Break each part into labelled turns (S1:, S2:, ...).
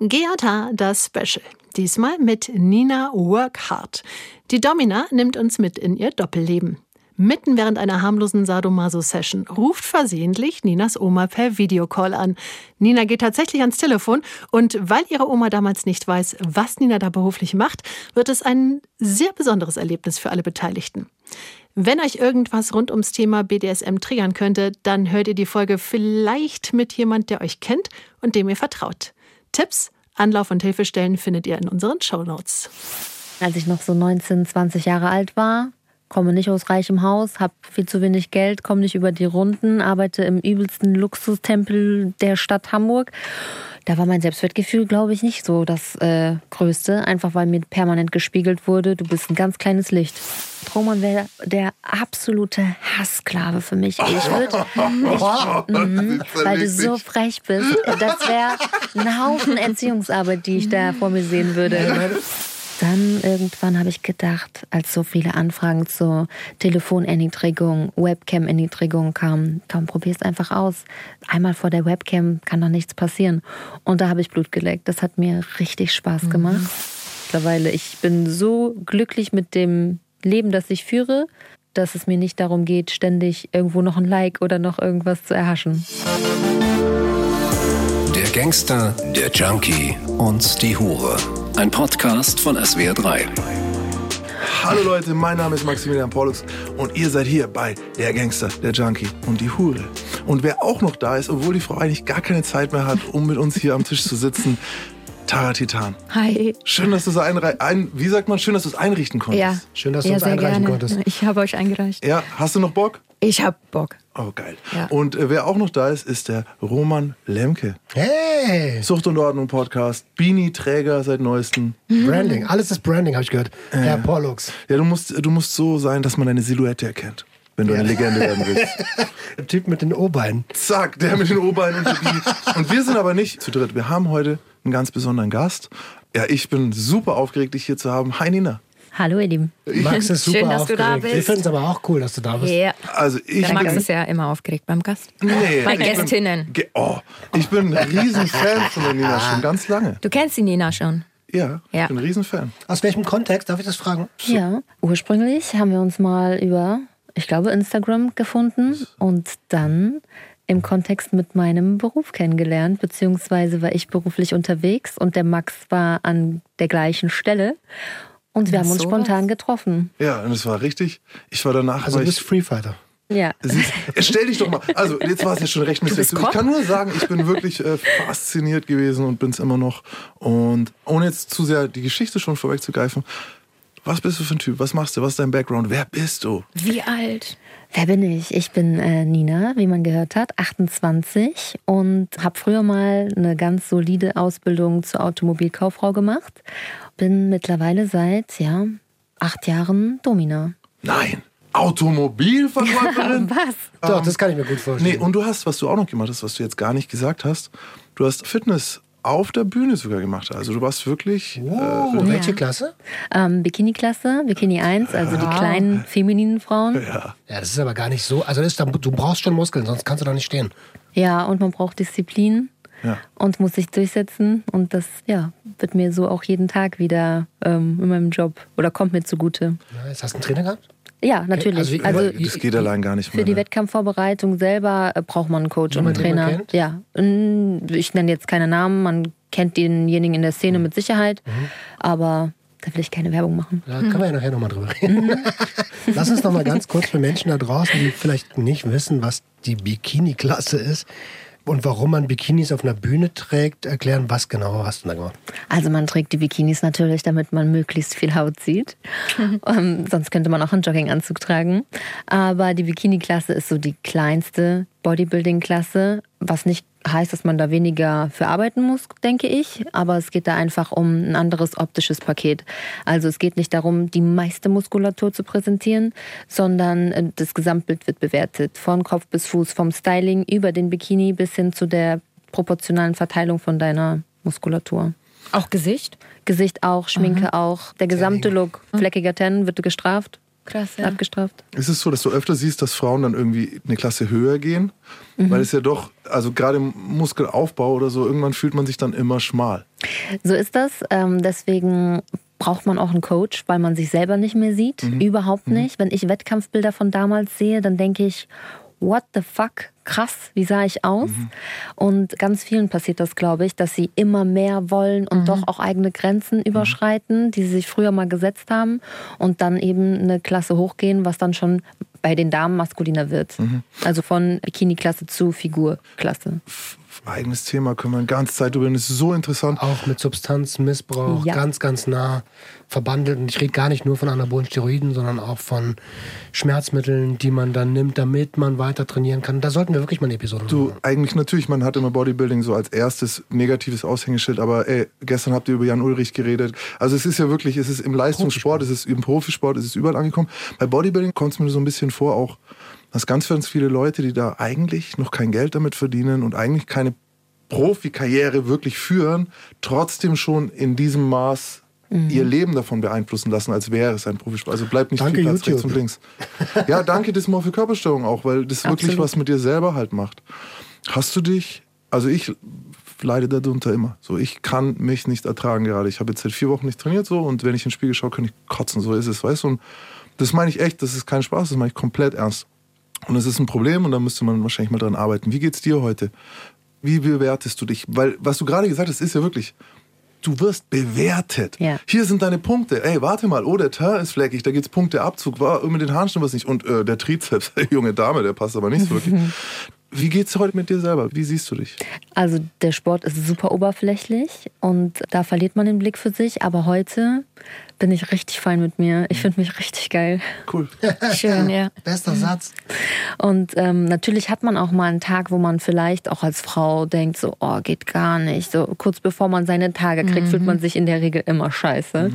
S1: Geata, das Special. Diesmal mit Nina Workhard. Die Domina nimmt uns mit in ihr Doppelleben. Mitten während einer harmlosen Sadomaso-Session ruft versehentlich Ninas Oma per Videocall an. Nina geht tatsächlich ans Telefon und weil ihre Oma damals nicht weiß, was Nina da beruflich macht, wird es ein sehr besonderes Erlebnis für alle Beteiligten. Wenn euch irgendwas rund ums Thema BDSM triggern könnte, dann hört ihr die Folge vielleicht mit jemand, der euch kennt und dem ihr vertraut. Tipps, Anlauf und Hilfestellen findet ihr in unseren Show Notes.
S2: Als ich noch so 19, 20 Jahre alt war, komme nicht aus reichem Haus, habe viel zu wenig Geld, komme nicht über die Runden, arbeite im übelsten Luxustempel der Stadt Hamburg. Da war mein Selbstwertgefühl, glaube ich, nicht so das äh, Größte, einfach weil mir permanent gespiegelt wurde, du bist ein ganz kleines Licht. Roman wäre der absolute Hasssklave für mich. Ich würde, mhm, weil du so frech bist, das wäre ein Haufen Erziehungsarbeit, die ich da vor mir sehen würde. Dann irgendwann habe ich gedacht, als so viele Anfragen zur Telefonerniedrigung, Webcam-Erniedrigung kamen, komm, probier's einfach aus. Einmal vor der Webcam kann doch nichts passieren. Und da habe ich Blut geleckt. Das hat mir richtig Spaß gemacht. Mhm. Mittlerweile, ich bin so glücklich mit dem Leben, das ich führe, dass es mir nicht darum geht, ständig irgendwo noch ein Like oder noch irgendwas zu erhaschen.
S3: Der Gangster, der Junkie und die Hure. Ein Podcast von SWR3.
S4: Hallo Leute, mein Name ist Maximilian Pollux und ihr seid hier bei Der Gangster, der Junkie und die Hure. Und wer auch noch da ist, obwohl die Frau eigentlich gar keine Zeit mehr hat, um mit uns hier am Tisch zu sitzen, Tara Titan.
S2: Hi.
S4: Schön, dass du es einreichen ein, wie sagt man, schön, dass du es einrichten konntest.
S2: Ja.
S5: Schön, dass du
S2: ja,
S5: uns einreichen
S2: gerne.
S5: konntest.
S2: Ich habe euch eingereicht.
S4: Ja, hast du noch Bock?
S2: Ich habe Bock.
S4: Oh, geil.
S2: Ja.
S4: Und äh, wer auch noch da ist, ist der Roman Lemke.
S5: Hey!
S4: Sucht und Ordnung Podcast, Beanie-Träger seit neuestem.
S5: Branding. Alles ist Branding, habe ich gehört. Herr Pollux.
S4: Ja, du musst, du musst so sein, dass man deine Silhouette erkennt, wenn du eine Legende werden willst.
S5: Der Typ mit den O-Beinen.
S4: Zack, der mit den O-Beinen und. Und wir sind aber nicht zu dritt. Wir haben heute einen ganz besonderen Gast. Ja, ich bin super aufgeregt, dich hier zu haben. Hi Nina.
S2: Hallo, ihr Lieben.
S5: Max ist super
S6: Schön, dass du da
S5: aufgeregt.
S6: bist.
S5: Wir finden es aber auch cool, dass du da bist.
S6: Ja.
S4: Also ich
S6: Der Max
S4: bin,
S6: ist ja immer aufgeregt beim Gast.
S4: nee,
S6: Bei
S4: ich bin-
S6: Gästinnen.
S4: Ge oh, ich bin ein Riesenfan von der Nina schon ganz lange.
S6: Du kennst die Nina schon.
S4: Ja, ich
S6: Ja.
S4: bin ein Riesenfan.
S5: Aus welchem Kontext, darf ich das fragen?
S2: Ja, ursprünglich haben wir uns mal über, ich glaube, Instagram gefunden und dann im Kontext mit meinem Beruf kennengelernt, beziehungsweise war ich beruflich unterwegs und der Max war an der gleichen Stelle und wir
S6: Na,
S2: haben uns
S6: sowas.
S2: spontan getroffen.
S4: Ja, und es war richtig. Ich war danach,
S5: Also du bist Freefighter.
S2: Ja.
S4: Siehst, stell dich doch mal. Also, jetzt war es ja schon recht mysteriös. Ich kann nur sagen, ich bin wirklich äh, fasziniert gewesen und bin es immer noch. Und ohne jetzt zu sehr die Geschichte schon vorwegzugreifen, was bist du für ein Typ? Was machst du? Was ist dein Background? Wer bist du?
S6: Wie alt?
S2: Wer bin ich? Ich bin äh, Nina, wie man gehört hat, 28 und habe früher mal eine ganz solide Ausbildung zur Automobilkauffrau gemacht. Bin mittlerweile seit ja acht Jahren Domina.
S4: Nein. Automobilverkäuferin?
S2: Was?
S5: Doch, das kann ich mir gut vorstellen.
S4: nee, und du hast, was du auch noch gemacht hast, was du jetzt gar nicht gesagt hast, du hast Fitness auf der Bühne sogar gemacht. Also du warst wirklich.
S5: Oh, welche Klasse?
S2: Ähm, Bikini-Klasse, Bikini 1, also die kleinen femininen Frauen.
S4: Ja.
S5: Ja, das ist aber gar nicht so. Also das ist, da- du brauchst schon Muskeln, sonst kannst du da nicht stehen.
S2: Ja, und man braucht Disziplin
S4: Ja.
S2: und muss sich durchsetzen. Und das ja, wird mir so auch jeden Tag wieder ähm, in meinem Job oder kommt mir zugute.
S5: Ja, jetzt hast du einen Trainer gehabt?
S2: Ja, natürlich.
S5: Also,
S2: Also,
S4: Das geht allein gar nicht
S2: Für
S4: mehr.
S2: die
S4: ne?
S2: Wettkampfvorbereitung selber äh, braucht man einen Coach und einen Trainer. Ja, ich nenne jetzt keine Namen, man kennt denjenigen in der Szene mit Sicherheit, aber da will ich keine Werbung machen.
S5: Da können wir ja nachher nochmal drüber reden. Lass uns noch mal ganz kurz für Menschen da draußen, die vielleicht nicht wissen, was die Bikini-Klasse ist und warum man Bikinis auf einer Bühne trägt, erklären, was genau hast du da gemacht?
S2: Also man trägt die Bikinis natürlich, damit man möglichst viel Haut sieht. ähm, sonst könnte man auch einen Jogginganzug tragen. Aber die Bikini-Klasse ist so die kleinste Bodybuilding-Klasse, was nicht heißt, dass man da weniger für arbeiten muss, denke ich. Aber es geht da einfach um ein anderes optisches Paket. Also es geht nicht darum, die meiste Muskulatur zu präsentieren, sondern äh, das Gesamtbild wird bewertet. Von Kopf bis Fuß, vom Styling über den Bikini bis hin zu der proportionalen Verteilung von deiner Muskulatur.
S6: Auch Gesicht?
S2: Gesicht auch, Schminke auch. Der gesamte Look, fleckiger Ten wird gestraft.
S6: Krass, ja.
S2: abgestraft.
S4: Ist es so, dass du öfter siehst, dass Frauen dann irgendwie eine Klasse höher gehen? Weil es ja doch, also gerade im Muskelaufbau oder so, irgendwann fühlt man sich dann immer schmal.
S2: So ist das. Ähm, deswegen braucht man auch einen Coach, weil man sich selber nicht mehr sieht. Überhaupt nicht. Wenn ich Wettkampfbilder von damals sehe, dann denke ich, what the fuck? Krass, wie sah ich aus? Und ganz vielen passiert das, glaube ich, dass sie immer mehr wollen und doch auch eigene Grenzen überschreiten, die sie sich früher mal gesetzt haben und dann eben eine Klasse hochgehen, was dann schon bei den Damen maskuliner wird. Also von Bikini-Klasse zu Figurklasse.
S4: Eigenes Thema, können wir eine ganze Zeit drüber reden. Das ist so interessant.
S5: Auch mit Substanzmissbrauch,
S2: Ja.
S5: ganz, ganz nah verbandelt. Und ich rede gar nicht nur von anabolen Steroiden, sondern auch von Schmerzmitteln, die man dann nimmt, damit man weiter trainieren kann. Da sollten wir wirklich mal eine Episode
S4: Du,
S5: machen.
S4: eigentlich natürlich, man hat immer Bodybuilding so als erstes negatives Aushängeschild, aber ey, gestern habt ihr über Jan Ulrich geredet. Also es ist ja wirklich, es ist im Leistungssport, es ist im Profisport, es ist überall angekommen. Bei Bodybuilding kommt es mir so ein bisschen vor, auch, dass ganz, ganz viele Leute, die da eigentlich noch kein Geld damit verdienen und eigentlich keine Profikarriere wirklich führen, trotzdem schon in diesem Maß ihr Leben davon beeinflussen lassen, als wäre es ein Profisport. Also bleibt nicht
S5: Danke,
S4: viel Platz rechts
S5: YouTube.
S4: und links. Ja, danke Dysmorphie Körperstörung auch, weil das wirklich
S2: Absolut.
S4: was mit dir selber halt macht. Hast du dich, also ich leide darunter immer. So, ich kann mich nicht ertragen gerade. Ich habe jetzt seit vier Wochen nicht trainiert so und wenn ich in den Spiegel schaue, kann ich kotzen. So ist es, weißt du? Und das meine ich echt, das ist kein Spaß, das meine ich komplett ernst. Und es ist ein Problem und da müsste man wahrscheinlich mal dran arbeiten. Wie geht's dir heute? Wie bewertest du dich? Weil, was du gerade gesagt hast, ist ja wirklich, du wirst bewertet.
S2: Ja.
S4: Hier sind deine Punkte. Ey, warte mal, oh, der Teint ist fleckig, da geht's Punkteabzug. War mit den Haaren stimmt was nicht. Und äh, der Trizeps, junge Dame, der passt aber nicht so wirklich. Wie geht's heute mit dir selber? Wie siehst du dich?
S2: Also der Sport ist super oberflächlich und da verliert man den Blick für sich. Aber heute bin ich richtig fein mit mir. Ich finde mich richtig geil.
S4: Cool.
S6: Schön, ja.
S5: Bester Satz.
S2: Und ähm, natürlich hat man auch mal einen Tag, wo man vielleicht auch als Frau denkt, so, oh, geht gar nicht. So kurz bevor man seine Tage kriegt, fühlt man sich in der Regel immer scheiße.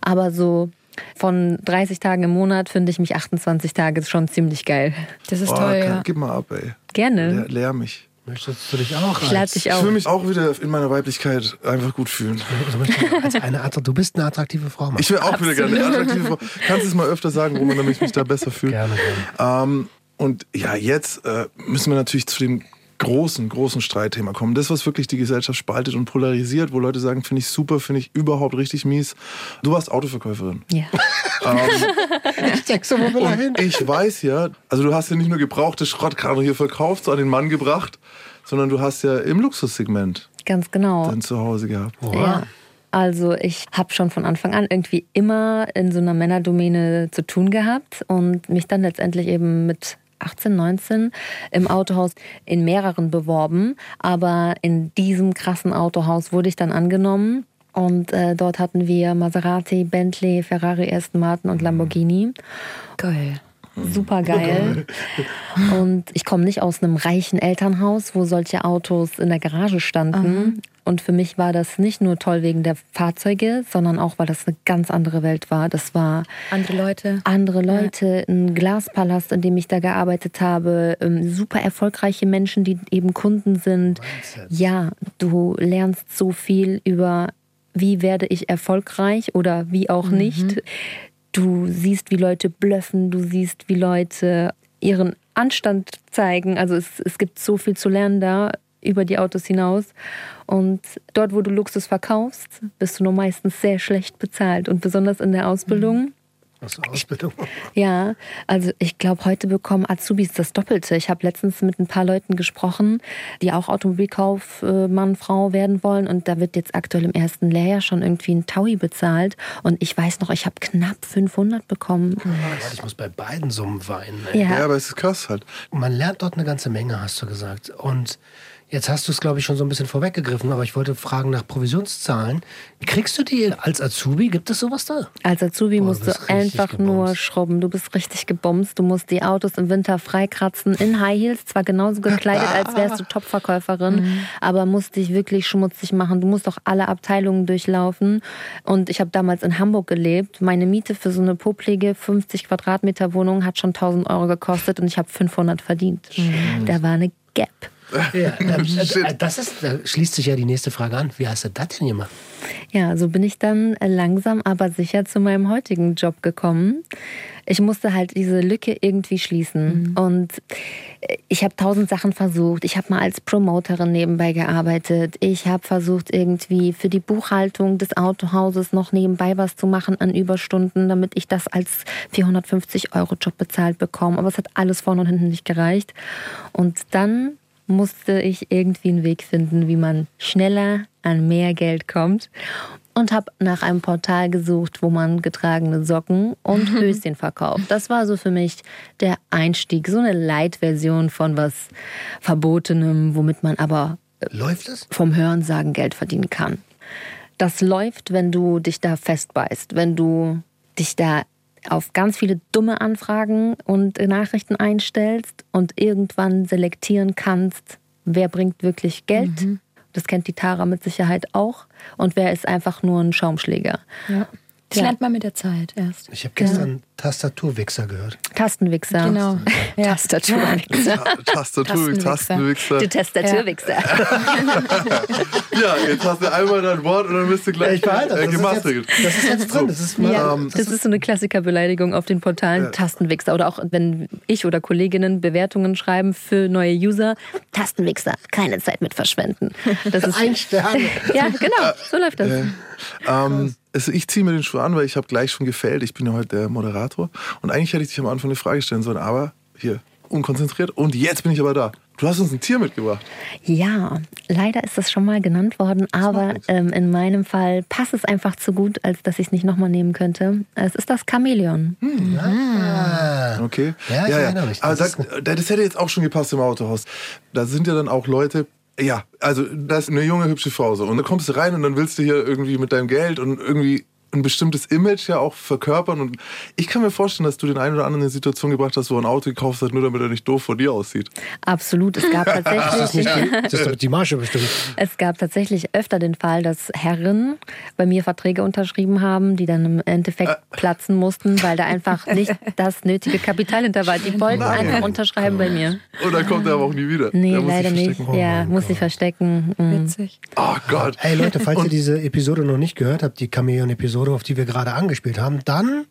S2: Aber so von 30 Tagen im Monat finde ich mich 28 Tage schon ziemlich geil.
S6: Das ist
S4: Oh,
S6: toll,
S4: kann-
S6: ja.
S4: Gib mal ab, ey.
S2: Gerne.
S4: Lehr, lehr mich.
S5: Möchtest du dich auch
S2: Ich lade dich
S4: Ich
S2: auch.
S4: will mich auch wieder in meiner Weiblichkeit einfach gut fühlen.
S5: du, möchtest als eine, Attra- du bist eine attraktive Frau, Mann.
S4: Ich will auch wieder gerne eine attraktive Frau. Kannst du es mal öfter sagen, Roman, damit ich mich da besser fühle?
S5: Gerne, gerne.
S4: Ähm, und ja, jetzt äh, müssen wir natürlich zu dem großen, großen Streitthema kommen. Das, was wirklich die Gesellschaft spaltet und polarisiert, wo Leute sagen, finde ich super, finde ich überhaupt richtig mies. Du warst Autoverkäuferin.
S2: Ja.
S5: Ich check so, wo wir hin.
S4: Ich weiß ja, also du hast ja nicht nur gebrauchte Schrottkarre hier verkauft, so an den Mann gebracht, sondern du hast ja im Luxussegment
S2: Ganz genau.
S4: dein Zuhause gehabt.
S2: Ja. Also ich habe schon von Anfang an irgendwie immer in so einer Männerdomäne zu tun gehabt und mich dann letztendlich eben mit 18, 19 im Autohaus in mehreren beworben. Aber in diesem krassen Autohaus wurde ich dann angenommen. Und äh, dort hatten wir Maserati, Bentley, Ferrari, Aston Martin und Lamborghini.
S6: Geil.
S2: Super geil. Und ich komme nicht aus einem reichen Elternhaus, wo solche Autos in der Garage standen. Und für mich war das nicht nur toll wegen der Fahrzeuge, sondern auch, weil das eine ganz andere Welt war. Das war
S6: Andere Leute.
S2: andere Leute, ein Glaspalast, in dem ich da gearbeitet habe, ähm, super erfolgreiche Menschen, die eben Kunden sind. Ja, du lernst so viel über, wie werde ich erfolgreich oder wie auch nicht. Du siehst, wie Leute blöffen, du siehst, wie Leute ihren Anstand zeigen. Also es, es gibt so viel zu lernen da über die Autos hinaus. Und dort, wo du Luxus verkaufst, bist du nur meistens sehr schlecht bezahlt. Und besonders in der Ausbildung.
S5: Aus der Ausbildung.
S2: Ja, also ich glaube, heute bekommen Azubis das Doppelte. Ich habe letztens mit ein paar Leuten gesprochen, die auch Automobilkaufmann, Frau werden wollen. Und da wird jetzt aktuell im ersten Lehrjahr schon irgendwie ein Taui bezahlt. Und ich weiß noch, ich habe knapp 500 bekommen.
S5: Warte, Ich muss bei beiden Summen weinen.
S2: Ja,
S4: Ja, aber es ist krass halt.
S5: Man lernt dort eine ganze Menge, hast du gesagt. Und jetzt hast du es, glaube ich, schon so ein bisschen vorweggegriffen, aber ich wollte fragen nach Provisionszahlen. Kriegst du die als Azubi? Gibt es sowas da?
S2: als Azubi
S5: Boah,
S2: musst
S5: du
S2: einfach nur
S5: gebumst.
S2: schrubben. Du bist richtig gebumst. Du musst die Autos im Winter freikratzen in High Heels, zwar genauso gekleidet, als wärst du Topverkäuferin, aber musst dich wirklich schmutzig machen. Du musst auch alle Abteilungen durchlaufen. Und ich habe damals in Hamburg gelebt. Meine Miete für so eine poplige 50 Quadratmeter Wohnung hat schon 1000 Euro gekostet und ich habe 500 verdient. Da war eine Gap.
S5: Ja, ähm, äh, das ist, da schließt sich ja die nächste Frage an. Wie hast du das denn gemacht?
S2: Ja, so bin ich dann langsam aber sicher zu meinem heutigen Job gekommen. Ich musste halt diese Lücke irgendwie schließen. Und ich habe tausend Sachen versucht. Ich habe mal als Promoterin nebenbei gearbeitet. Ich habe versucht, irgendwie für die Buchhaltung des Autohauses noch nebenbei was zu machen an Überstunden, damit ich das als 450 Euro Job bezahlt bekomme. Aber es hat alles vorne und hinten nicht gereicht. Und dann musste ich irgendwie einen Weg finden, wie man schneller an mehr Geld kommt und habe nach einem Portal gesucht, wo man getragene Socken und Höschen verkauft. Das war so für mich der Einstieg, so eine Light-Version von was Verbotenem, womit man aber
S5: Läuft es?
S2: vom Hörensagen Geld verdienen kann. Das läuft, wenn du dich da festbeißt, wenn du dich da auf ganz viele dumme Anfragen und Nachrichten einstellst und irgendwann selektieren kannst, wer bringt wirklich Geld. Das kennt die Tara mit Sicherheit auch. Und wer ist einfach nur ein Schaumschläger.
S6: Ja. Das
S2: Ja.
S6: lernt man mit der Zeit erst.
S5: Ich habe gestern Tastaturwichser gehört.
S2: Tastenwichser.
S6: Genau. Ja.
S2: Tastaturwichser.
S4: Ta- Tastatur,
S6: Tastenwichser.
S2: Du Tastaturwichser.
S4: Ja, jetzt hast du einmal dein Wort und dann bist du gleich
S5: Ich behalte das.
S4: äh,
S5: Das ist,
S4: gemastert.
S5: jetzt, das ist jetzt drin. Das ist mal,
S2: Ja,
S5: das
S2: das ist so eine Klassikerbeleidigung auf den Portalen Tastenwichser. Oder auch wenn ich oder Kolleginnen Bewertungen schreiben für neue User. Tastenwichser, keine Zeit mit verschwenden. Das ist,
S5: ein Stern.
S2: ja, genau, so läuft das.
S4: Ähm, also ich ziehe mir den Schuh an, weil ich habe gleich schon gefällt. Ich bin ja heute der Moderator. Und eigentlich hätte ich dich am Anfang eine Frage stellen sollen, aber hier, unkonzentriert. Und jetzt bin ich aber da. Du hast uns ein Tier mitgebracht.
S2: Ja, leider ist das schon mal genannt worden, aber
S4: nichts.
S2: ähm, in meinem Fall passt es einfach zu gut, als dass ich es nicht nochmal nehmen könnte. Es ist das Chamäleon.
S5: Ah.
S4: Okay.
S5: Ja, ich erinnere mich.
S4: Aber
S5: Das
S4: das,
S5: ist
S4: das hätte jetzt auch schon gepasst im Autohaus. Da sind ja dann auch Leute. Ja, also da ist eine junge, hübsche Frau so. Und dann kommst du rein und dann willst du hier irgendwie mit deinem Geld und irgendwie ein bestimmtes Image ja auch verkörpern. Und ich kann mir vorstellen, dass du den einen oder anderen in eine Situation gebracht hast, wo er ein Auto gekauft hat, nur damit er nicht doof vor dir aussieht.
S2: Absolut, es gab
S5: Das ist,
S2: tatsächlich.
S5: das ist doch die Marge bestimmt.
S2: Es gab tatsächlich öfter den Fall, dass Herren bei mir Verträge unterschrieben haben, die dann im Endeffekt platzen mussten, weil da einfach nicht das nötige Kapital hinter war. Die wollten
S4: Nein.
S2: einfach unterschreiben bei mir.
S4: Und dann kommt er aber auch nie wieder.
S2: Nee,
S4: sich
S2: leider nicht.
S4: verstecken.
S2: Ja, muss ich verstecken. Mhm.
S6: Witzig.
S4: Oh Gott.
S5: Hey Leute, falls ihr diese Episode noch nicht gehört habt, die Chamäleon-Episode, auf die wir gerade angespielt haben, dann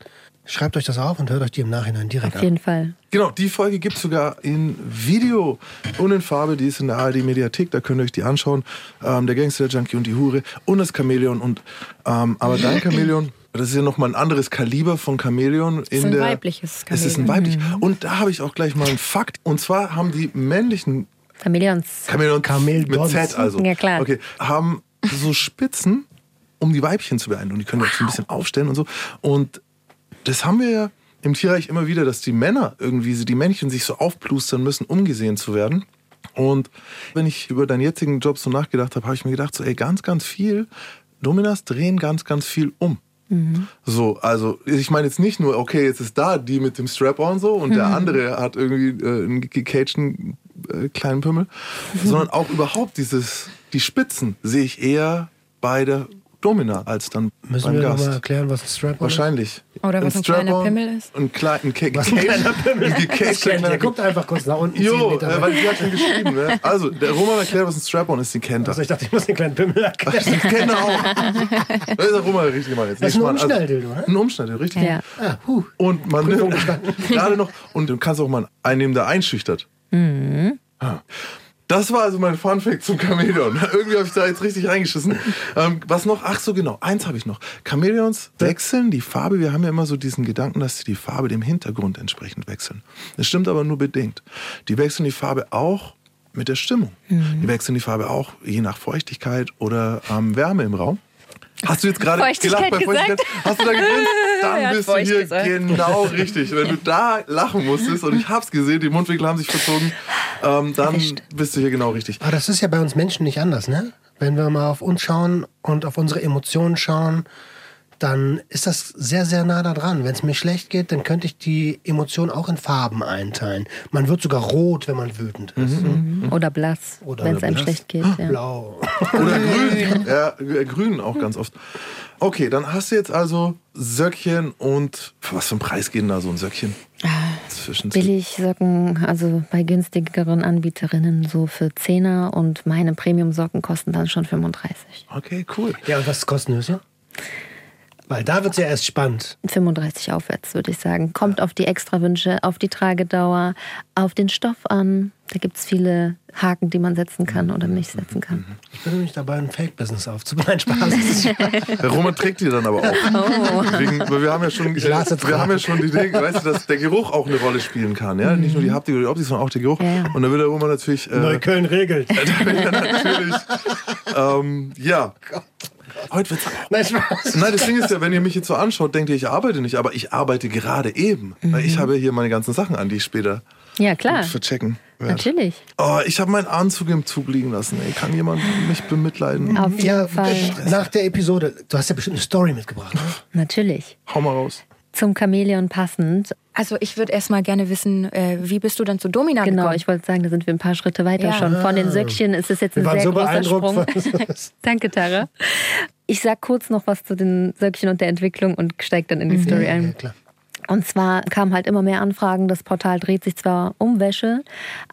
S5: schreibt euch das auf und hört euch die im Nachhinein direkt
S2: Auf
S5: an.
S2: jeden Fall.
S4: Genau, die Folge gibt es sogar in Video und in Farbe. Die ist in der ARD-Mediathek, da könnt ihr euch die anschauen. Ähm, der Gangster, der Junkie und die Hure und das Chamäleon. Und, ähm, aber dein Chamäleon, das ist ja nochmal ein anderes Kaliber von Chamäleon.
S6: ist ein weibliches
S4: Es ist ein
S6: Chamäleon.
S4: weiblich. Und da habe ich auch gleich mal einen Fakt. Und zwar haben die männlichen
S2: Chameleons.
S4: Chamäleon
S5: Chamäleons.
S4: mit Z also.
S2: Ja, klar.
S4: Okay, haben so Spitzen, um die Weibchen zu beeindrucken. Und die können auch so ein bisschen aufstellen und so. Und das haben wir ja im Tierreich immer wieder, dass die Männer irgendwie, die Männchen sich so aufplustern müssen, um gesehen zu werden. Und wenn ich über deinen jetzigen Job so nachgedacht habe, habe ich mir gedacht, so, ey, ganz, ganz viel, Dominas drehen ganz, ganz viel um. So, also ich meine jetzt nicht nur, okay, jetzt ist da die mit dem Strap-on so und der andere hat irgendwie äh, einen gecagten äh, kleinen Pimmel, sondern auch überhaupt dieses, die Spitzen sehe ich eher bei der Domina als dann
S5: Müssen
S4: beim
S5: wir
S4: Gast.
S5: nochmal erklären, was ein Strap ist?
S4: Wahrscheinlich.
S6: Oder was ein kleiner
S4: Strap-on,
S6: Pimmel ist.
S4: Ein, klein, ein, Ca-
S5: Was ein kleiner Pimmel
S4: ein
S5: ist. Der
S4: kleiner
S5: guckt einfach kurz nach unten.
S4: Jo, äh, weil die hat schon geschrieben. Ne? Also, der Roman erklärt, was ein Strap-on ist, den kennt er.
S5: Also ich dachte, ich muss den kleinen Pimmel erklären.
S4: Den kennt er auch. Das ist der Roman der richtige Mann jetzt.
S5: Das ist ein Umschnalldildo, ne?
S4: Ein Umschnalldildo, richtig.
S2: Ja.
S5: Ah, huh.
S4: Und man nimmt gerade noch, und du kannst auch mal einen nehmen, der einschüchtert. Ah. Das war also mein Funfact zum Chamäleon. Irgendwie habe ich da jetzt richtig reingeschissen. Ähm, was noch? Ach so, genau. Eins habe ich noch. Chamäleons wechseln die Farbe. Wir haben ja immer so diesen Gedanken, dass sie die Farbe dem Hintergrund entsprechend wechseln. Das stimmt aber nur bedingt. Die wechseln die Farbe auch mit der Stimmung. Die wechseln die Farbe auch je nach Feuchtigkeit oder ähm, Wärme im Raum. Hast du jetzt gerade gelacht bei Feuchtigkeit? Hast du da gegrinst? Dann
S6: hat
S4: bist du hier
S6: gesagt.
S4: genau richtig. Wenn du da lachen musstest und ich hab's gesehen, die Mundwinkel haben sich verzogen, ähm, dann
S2: Erwischt.
S4: bist du hier genau richtig.
S5: Aber das ist ja bei uns Menschen nicht anders, ne? Wenn wir mal auf uns schauen und auf unsere Emotionen schauen, dann ist das sehr, sehr nah da dran. Wenn es mir schlecht geht, dann könnte ich die Emotion auch in Farben einteilen. Man wird sogar rot, wenn man wütend ist.
S2: Oder blass,
S5: Oder
S2: wenn es einem
S5: blass.
S2: schlecht geht. Ja.
S5: Blau.
S4: Oder grün. Ja, äh, grün auch ganz oft. Okay, dann hast du jetzt also Söckchen und für was für einen Preis geht denn da so ein Söckchen? inzwischen?
S2: Billigsocken, also bei günstigeren Anbieterinnen so für Zehner und meine Premium-Socken kosten dann schon 35.
S4: Okay, cool.
S5: Ja, und was kostet Höschen? Weil da wird es ja erst spannend.
S2: 35 aufwärts, würde ich sagen. Kommt auf die Extrawünsche, auf die Tragedauer, auf den Stoff an. Da gibt es viele Haken, die man setzen kann oder nicht setzen kann.
S5: Ich bin nämlich dabei, ein Fake-Business aufzubauen. Spaß.
S4: Der Roman trägt die dann aber auch. Wegen, weil wir haben ja schon,
S5: Ich
S4: wir haben ja schon die Idee, weißt du, dass der Geruch auch eine Rolle spielen kann. Ja? Nicht nur die Haptik oder die Optik, sondern auch der Geruch.
S2: Ja, ja.
S4: Und da will der Roman natürlich. Äh,
S5: Neukölln regelt.
S4: natürlich. ähm, ja. Heute wird's
S5: Nein, Spaß.
S4: Nein, das Ding ist ja, wenn ihr mich jetzt so anschaut, denkt ihr, ich arbeite nicht, aber ich arbeite gerade eben. Weil ich habe hier meine ganzen Sachen an, die ich später
S2: Ja, klar.
S4: verchecken werde.
S2: Natürlich.
S4: Oh, ich habe meinen Anzug im Zug liegen lassen. Ey, kann jemand mich bemitleiden?
S2: Auf jeden
S5: Ja,
S2: Fall.
S5: nach der Episode, du hast ja bestimmt eine Story mitgebracht. Ne?
S2: Natürlich.
S4: Hau mal raus.
S2: Zum Chamäleon passend.
S6: Also ich würde erstmal gerne wissen, äh, wie bist du dann zu Domina
S2: Genau,
S6: gekommen?
S2: ich wollte sagen, da sind wir ein paar Schritte weiter
S6: Ja.
S2: schon. Von den Söckchen ist es jetzt ein
S5: Wir waren
S2: sehr
S5: so
S2: großer Sprung. Danke, Tara. Ich sag kurz noch was zu den Söckchen und der Entwicklung und steig dann in die Story ein.
S5: Ja, klar.
S2: Und zwar kamen halt immer mehr Anfragen. Das Portal dreht sich zwar um Wäsche,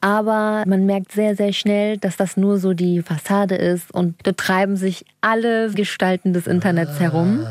S2: aber man merkt sehr, sehr schnell, dass das nur so die Fassade ist und dort treiben sich alle Gestalten des Internets herum.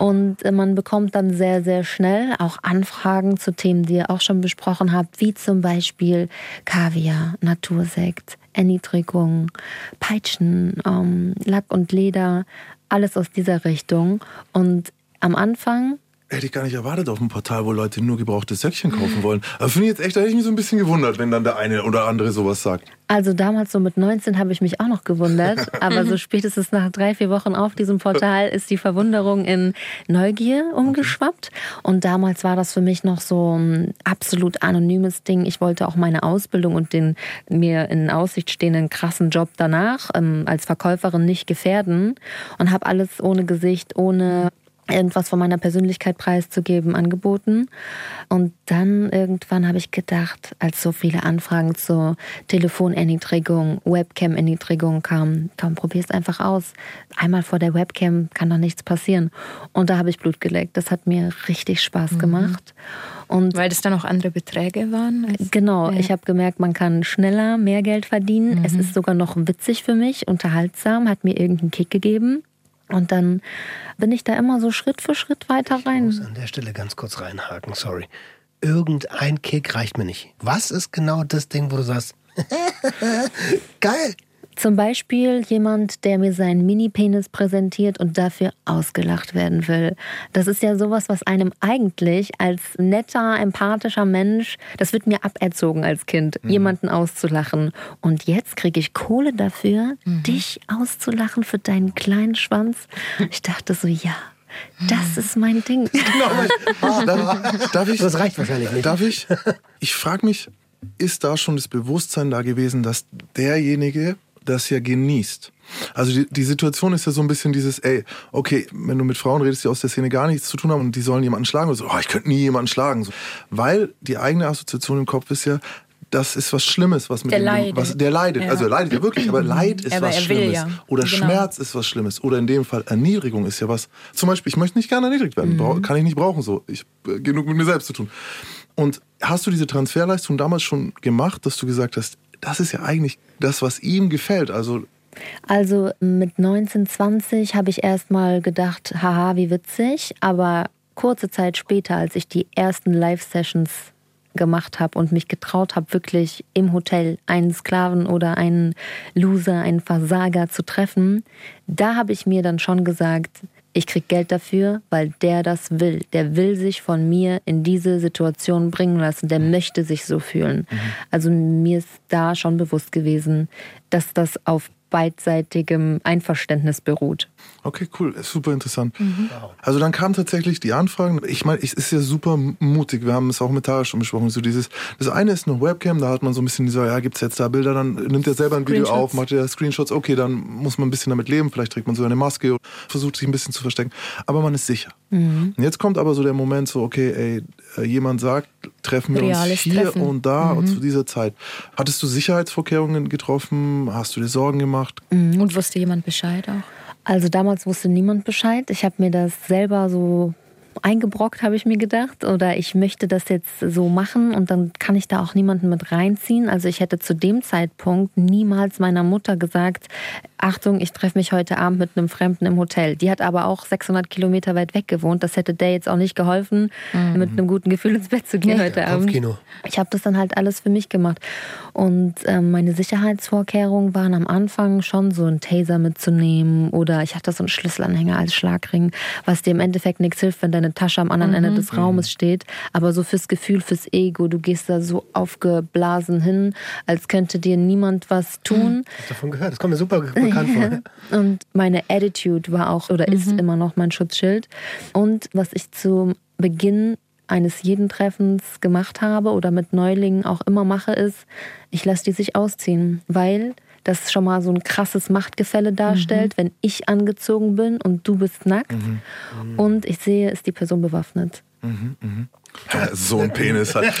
S2: Und äh, man bekommt dann sehr, sehr schnell auch Anfragen zu Themen, die ihr auch schon besprochen habt, wie zum Beispiel Kaviar, Natursekt, Erniedrigung, Peitschen, ähm, Lack und Leder, alles aus dieser Richtung. Und am Anfang
S4: Hätte ich gar nicht erwartet auf dem Portal, wo Leute nur gebrauchte Söckchen kaufen wollen. Aber finde ich jetzt echt, da hätte ich mich so ein bisschen gewundert, wenn dann der eine oder andere sowas sagt.
S2: Also damals so mit 19 habe ich mich auch noch gewundert, aber so spätestens nach drei, vier Wochen auf diesem Portal ist die Verwunderung in Neugier umgeschwappt. Und damals war das für mich noch so ein absolut anonymes Ding. Ich wollte auch meine Ausbildung und den mir in Aussicht stehenden krassen Job danach ähm, als Verkäuferin nicht gefährden und habe alles ohne Gesicht, ohne irgendwas von meiner Persönlichkeit preiszugeben, angeboten. Und dann irgendwann habe ich gedacht, als so viele Anfragen zur Telefonerniedrigung, Webcam-Erniedrigung kamen, komm, probier's einfach aus. Einmal vor der Webcam kann doch nichts passieren. Und da habe ich Blut geleckt. Das hat mir richtig Spaß gemacht. Und
S6: Weil das dann auch andere Beträge waren?
S2: Genau,
S6: Ja.
S2: ich habe gemerkt, man kann schneller mehr Geld verdienen. Es ist sogar noch witzig für mich, unterhaltsam, hat mir irgendeinen Kick gegeben. Und dann bin ich da immer so Schritt für Schritt weiter
S5: muss
S2: rein.
S5: an der Stelle ganz kurz reinhaken, sorry. Irgendein Kick reicht mir nicht. Was ist genau das Ding, wo du sagst, geil?
S2: Zum Beispiel jemand, der mir seinen Mini-Penis präsentiert und dafür ausgelacht werden will. Das ist ja sowas, was einem eigentlich als netter, empathischer Mensch, das wird mir aberzogen als Kind, jemanden auszulachen. Und jetzt kriege ich Kohle dafür, dich auszulachen für deinen kleinen Schwanz. Ich dachte so, ja, das ist mein Ding.
S4: Darf, darf ich?
S5: Das reicht wahrscheinlich nicht.
S4: Darf ich? Ich frage mich, ist da schon das Bewusstsein da gewesen, dass derjenige das ja genießt? Also die, die Situation ist ja so ein bisschen dieses, ey, okay, wenn du mit Frauen redest, die aus der Szene gar nichts zu tun haben und die sollen jemanden schlagen, oder so, oh, ich könnte nie jemanden schlagen. So. Weil die eigene Assoziation im Kopf ist ja, das ist was Schlimmes, was mit
S6: Der
S4: dem,
S6: leidet.
S4: was der leidet.
S6: Ja.
S4: Also er leidet ja wirklich, aber Leid ist
S6: Aber
S4: was Schlimmes.
S6: ja.
S4: Oder
S6: Genau.
S4: Schmerz ist was Schlimmes. Oder in dem Fall Erniedrigung ist ja was. Zum Beispiel, ich möchte nicht gerne erniedrigt werden. Brau- Kann ich nicht brauchen so. Ich äh, genug mit mir selbst zu tun. Und hast du diese Transferleistung damals schon gemacht, dass du gesagt hast, das ist ja eigentlich das, was ihm gefällt. Also
S2: Also mit 19, 20 habe ich erst mal gedacht, haha, wie witzig. Aber kurze Zeit später, als ich die ersten Live-Sessions gemacht habe und mich getraut habe, wirklich im Hotel einen Sklaven oder einen Loser, einen Versager zu treffen, da habe ich mir dann schon gesagt, ich krieg Geld dafür, weil der das will. Der will sich von mir in diese Situation bringen lassen. Der möchte sich so fühlen. Also mir ist da schon bewusst gewesen, dass das auf beidseitigem Einverständnis beruht.
S4: Okay, cool, super interessant. Also dann kamen tatsächlich die Anfragen. Ich meine, es ist ja super mutig. Wir haben es auch mit Tara schon besprochen. So dieses, das eine ist eine Webcam, da hat man so ein bisschen dieser, ja, gibt's jetzt da Bilder, dann nimmt er selber ein Video auf, macht er Screenshots, okay, dann muss man ein bisschen damit leben, vielleicht trägt man sogar eine Maske, versucht sich ein bisschen zu verstecken, aber man ist sicher. Und jetzt kommt aber so der Moment so, okay, ey, äh, jemand sagt, treffen wir uns
S6: Reales
S4: hier
S6: Treffen.
S4: und da und zu dieser Zeit. Hattest du Sicherheitsvorkehrungen getroffen? Hast du dir Sorgen gemacht?
S2: Mhm.
S6: Und wusste jemand Bescheid auch?
S2: Also damals wusste niemand Bescheid. Ich habe mir das selber so eingebrockt, habe ich mir gedacht. Oder ich möchte das jetzt so machen und dann kann ich da auch niemanden mit reinziehen. Also ich hätte zu dem Zeitpunkt niemals meiner Mutter gesagt, Achtung, ich treffe mich heute Abend mit einem Fremden im Hotel. Die hat aber auch 600 Kilometer weit weg gewohnt. Das hätte der jetzt auch nicht geholfen, mhm. mit einem guten Gefühl ins Bett zu gehen nee, heute Abend. Kopfkino. Ich habe das dann halt alles für mich gemacht. Und ähm, meine Sicherheitsvorkehrungen waren am Anfang schon so ein Taser mitzunehmen oder ich hatte so einen Schlüsselanhänger als Schlagring, was dir im Endeffekt nichts hilft, wenn deine Tasche am anderen mhm. Ende des Raumes steht. Aber so fürs Gefühl, fürs Ego, du gehst da so aufgeblasen hin, als könnte dir niemand was tun.
S5: Ich habe davon gehört, das kommt mir super bekannt
S2: vor. Und meine Attitude war auch oder mhm. ist immer noch mein Schutzschild. Und was ich zum Beginn eines jeden Treffens gemacht habe oder mit Neulingen auch immer mache, ist, ich lasse die sich ausziehen, weil das schon mal so ein krasses Machtgefälle darstellt, mhm. wenn ich angezogen bin und du bist nackt mhm. Mhm. und ich sehe, ist die Person bewaffnet.
S4: Mhm. mhm. So ein Penis hat.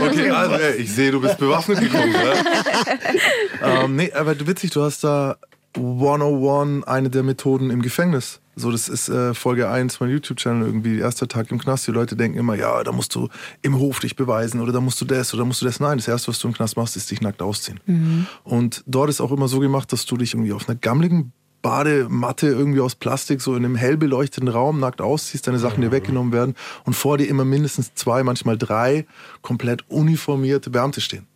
S4: Okay, also ich sehe, du bist bewaffnet gekommen. Ja? ähm, nee, aber witzig, du hast da 101 eine der Methoden im Gefängnis. So, das ist äh, Folge 1 mein YouTube-Channel irgendwie, erster Tag im Knast. Die Leute denken immer, ja, da musst du im Hof dich beweisen oder da musst du das oder musst du das. Nein, das erste, was du im Knast machst, ist dich nackt ausziehen. Mhm. Und dort ist auch immer so gemacht, dass du dich irgendwie auf einer gammeligen Badematte irgendwie aus Plastik so in einem hell beleuchteten Raum nackt ausziehst, deine Sachen dir weggenommen werden und vor dir immer mindestens zwei, manchmal drei komplett uniformierte Beamte stehen.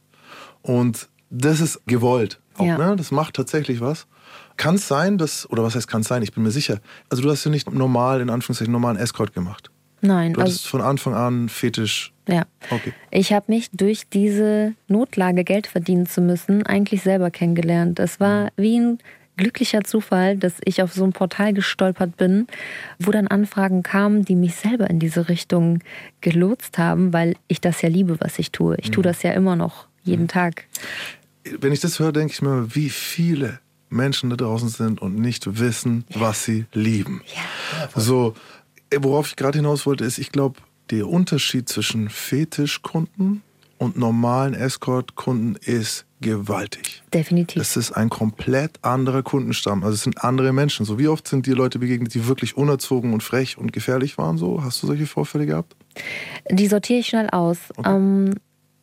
S4: Und das ist gewollt. Auch, ja. ne? Das macht tatsächlich was. Kann es sein, dass, oder was heißt kann es sein, ich bin mir sicher, also du hast ja nicht normal, in Anführungszeichen, normalen Escort gemacht.
S2: Nein.
S4: Du hattest also, von Anfang an Fetisch.
S2: Ja. Okay. Ich habe mich durch diese Notlage, Geld verdienen zu müssen, eigentlich selber kennengelernt. Das war mhm. wie ein glücklicher Zufall, dass ich auf so ein Portal gestolpert bin, wo dann Anfragen kamen, die mich selber in diese Richtung gelotst haben, weil ich das ja liebe, was ich tue. Ich tue mhm. das ja immer noch jeden mhm. Tag.
S4: Wenn ich das höre, denke ich mir, wie viele Menschen da draußen sind und nicht wissen, ja. was sie lieben. Ja. So, worauf ich gerade hinaus wollte, ist, ich glaube, der Unterschied zwischen Fetischkunden und normalen Escort-Kunden ist gewaltig.
S2: Definitiv.
S4: Es ist ein komplett anderer Kundenstamm. Also es sind andere Menschen. So wie oft sind dir Leute begegnet, die wirklich unerzogen und frech und gefährlich waren? So hast du solche Vorfälle gehabt?
S2: Die sortiere ich schnell aus. Okay. Ähm,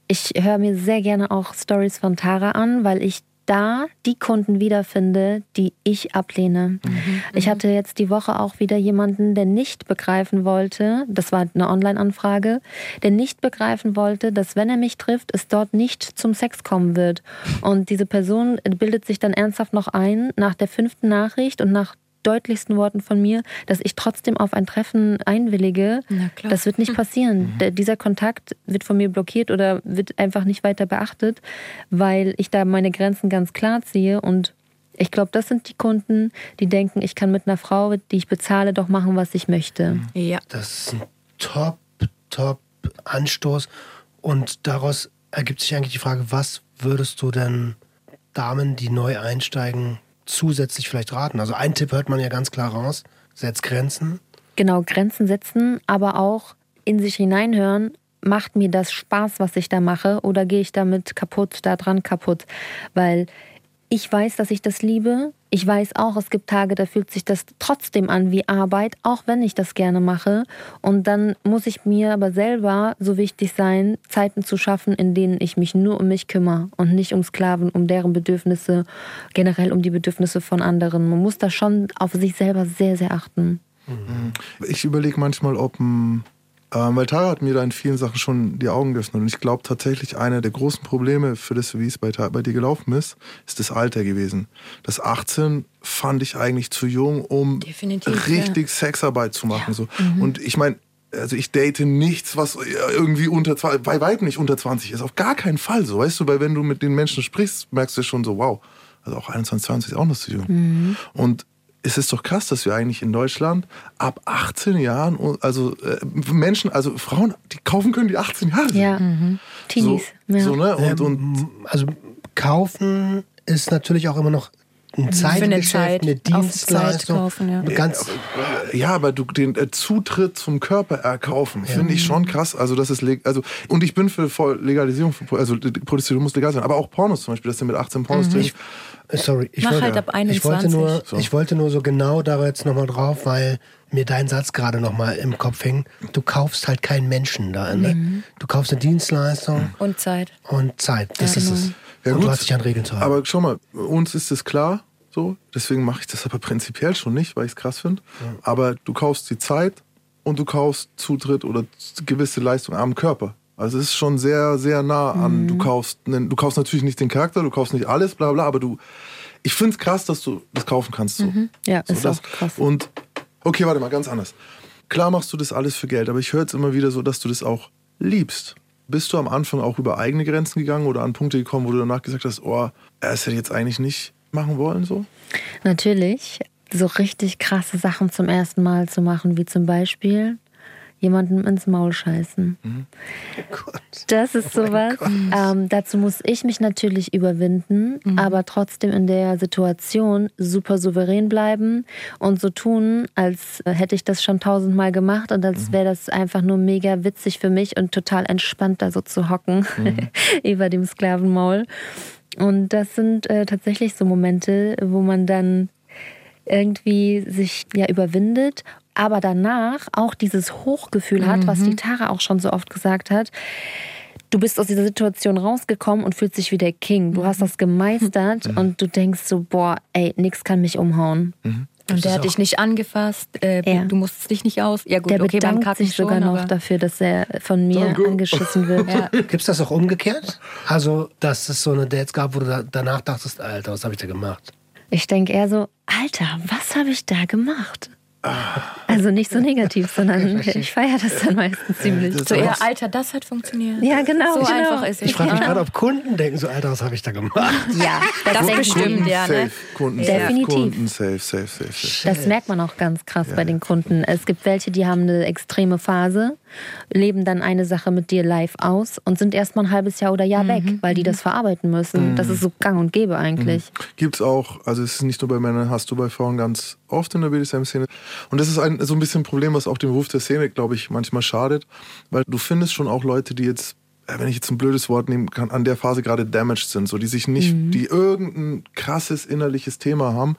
S2: ich höre mir sehr gerne auch Stories von Tara an, weil ich da die Kunden wiederfinde, die ich ablehne. Mhm. Ich hatte jetzt die Woche auch wieder jemanden, der nicht begreifen wollte, das war eine Online-Anfrage, der nicht begreifen wollte, dass wenn er mich trifft, es dort nicht zum Sex kommen wird. Und diese Person bildet sich dann ernsthaft noch ein nach der fünften Nachricht und nach deutlichsten Worten von mir, dass ich trotzdem auf ein Treffen einwillige. Das wird nicht passieren. Mhm. Dieser Kontakt wird von mir blockiert oder wird einfach nicht weiter beachtet, weil ich da meine Grenzen ganz klar ziehe und ich glaube, das sind die Kunden, die denken, ich kann mit einer Frau, die ich bezahle, doch machen, was ich möchte. Mhm.
S5: Ja. Das ist ein top, top Anstoß. Und daraus ergibt sich eigentlich die Frage, was würdest du denn Damen, die neu einsteigen, zusätzlich vielleicht raten? Also ein Tipp hört man ja ganz klar raus, setzt Grenzen.
S2: Genau, Grenzen setzen, aber auch in sich hineinhören, macht mir das Spaß, was ich da mache, oder gehe ich damit kaputt, da dran kaputt? Weil ich weiß, dass ich das liebe. Ich weiß auch, es gibt Tage, da fühlt sich das trotzdem an wie Arbeit, auch wenn ich das gerne mache. Und dann muss ich mir aber selber so wichtig sein, Zeiten zu schaffen, in denen ich mich nur um mich kümmere und nicht um Sklaven, um deren Bedürfnisse, generell um die Bedürfnisse von anderen. Man muss da schon auf sich selber sehr, sehr achten.
S4: Ich überlege manchmal, ob ein ähm, weil Tara hat mir da in vielen Sachen schon die Augen geöffnet. Und ich glaube tatsächlich, einer der großen Probleme für das, wie es bei, bei dir gelaufen ist, ist das Alter gewesen. Das 18 fand ich eigentlich zu jung, um Definitiv, richtig ja. Sexarbeit zu machen. Ja. So. Mhm. Und ich meine, also ich date nichts, was irgendwie unter bei weitem nicht unter 20 ist. Auf gar keinen Fall so, weißt du, weil wenn du mit den Menschen sprichst, merkst du schon so, wow, also auch 21, 20 ist auch noch zu jung. Mhm. Und es ist doch krass, dass wir eigentlich in Deutschland ab 18 Jahren, also äh, Menschen, also Frauen, die kaufen können, die 18 Jahre sind.
S2: Ja, mhm. Teenies.
S4: So, ja. so, ne? und, und
S5: also kaufen ist natürlich auch immer noch ein Zeitgeschäft, eine, eine Dienstleistung. Kaufen, ja.
S4: Ganz, ja, aber du den äh, Zutritt zum Körper erkaufen, ja. finde ich schon krass. Also das ist also und ich bin für Legalisierung, also Prostitution muss legal sein, aber auch Pornos zum Beispiel, dass du mit 18 Pornos mhm.
S5: Sorry, ich wollte, halt ab 21. Ich wollte, nur, so. ich wollte nur so genau da jetzt nochmal drauf, weil mir dein Satz gerade nochmal im Kopf hing. Du kaufst halt keinen Menschen da. Ne? Du kaufst eine Dienstleistung
S6: Und Zeit.
S5: und Zeit. Das
S6: Ja,
S5: ist
S6: genau.
S5: es.
S4: Ja,
S5: und
S4: gut.
S5: du hast dich an Regeln zu halten.
S4: Aber schau mal, uns ist es klar, so. Deswegen mache ich das aber prinzipiell schon nicht, weil ich es krass finde. Aber du kaufst die Zeit und du kaufst Zutritt oder gewisse Leistung am Körper. Also es ist schon sehr, sehr nah an. Du kaufst, du kaufst natürlich nicht den Charakter, du kaufst nicht alles, bla bla, aber du. Ich finde es krass, dass du das kaufen kannst. So.
S2: Ja,
S4: So,
S2: ist
S4: das,
S2: auch krass.
S4: Und okay, warte mal, ganz anders. Klar machst du das alles für Geld, aber ich höre jetzt immer wieder so, dass du das auch liebst. Bist du am Anfang auch über eigene Grenzen gegangen oder an Punkte gekommen, wo du danach gesagt hast, oh, das hätte ich jetzt eigentlich nicht machen wollen so?
S2: Natürlich, so richtig krasse Sachen zum ersten Mal zu machen, wie zum Beispiel jemandem ins Maul scheißen. Das ist sowas. Ähm, dazu muss ich mich natürlich überwinden, aber trotzdem in der Situation super souverän bleiben und so tun, als hätte ich das schon tausendmal gemacht und als wäre das einfach nur mega witzig für mich und total entspannt da so zu hocken über dem Sklavenmaul. Und das sind äh, tatsächlich so Momente, wo man dann irgendwie sich ja überwindet, aber danach auch dieses Hochgefühl hat, was die Tara auch schon so oft gesagt hat. Du bist aus dieser Situation rausgekommen und fühlst dich wie der King. Du hast das gemeistert und du denkst so, boah, ey, nix kann mich umhauen.
S6: Und der hat dich nicht angefasst, äh,
S2: Ja.
S6: du musstest dich nicht aus. Ja gut,
S2: Der
S6: okay,
S2: bedankt sich sogar
S6: schon,
S2: noch
S6: aber
S2: dafür, dass er von mir
S4: Danke.
S2: angeschissen wird.
S6: Ja.
S5: Gibt es das auch umgekehrt? Also, dass es so eine Dates gab, wo du da, danach dachtest, Alter, was habe ich da gemacht?
S2: Ich denke eher so, Alter, was habe ich da gemacht? Also nicht so negativ, sondern ich feiere das dann meistens ziemlich.
S4: das-
S6: So eher, Alter, das hat funktioniert.
S2: Ja, genau,
S6: So
S2: genau.
S6: einfach ist es.
S5: Ich frage mich gerade, ob Kunden denken so, Alter, was habe ich da gemacht?
S2: Ja, das,
S6: Das
S2: denke
S6: bestimmt. ja, ne?
S4: safe, Kunden
S2: Definitiv.
S4: safe, Kunden safe, safe, safe, safe.
S2: Das merkt man auch ganz krass bei den Kunden. Es gibt welche, die haben eine extreme Phase, leben dann eine Sache mit dir live aus und sind erst mal ein halbes Jahr oder Jahr weg, weil die das verarbeiten müssen. Das ist so gang und gäbe eigentlich.
S4: Gibt's auch, also es ist nicht nur bei Männern, hast du bei Frauen ganz oft in der BDSM-Szene. Und das ist ein, so ein bisschen ein Problem, was auch dem Ruf der Szene, glaube ich, manchmal schadet. Weil du findest schon auch Leute, die jetzt, äh, wenn ich jetzt ein blödes Wort nehmen kann, an der Phase gerade damaged sind, so die sich nicht, die irgendein krasses innerliches Thema haben,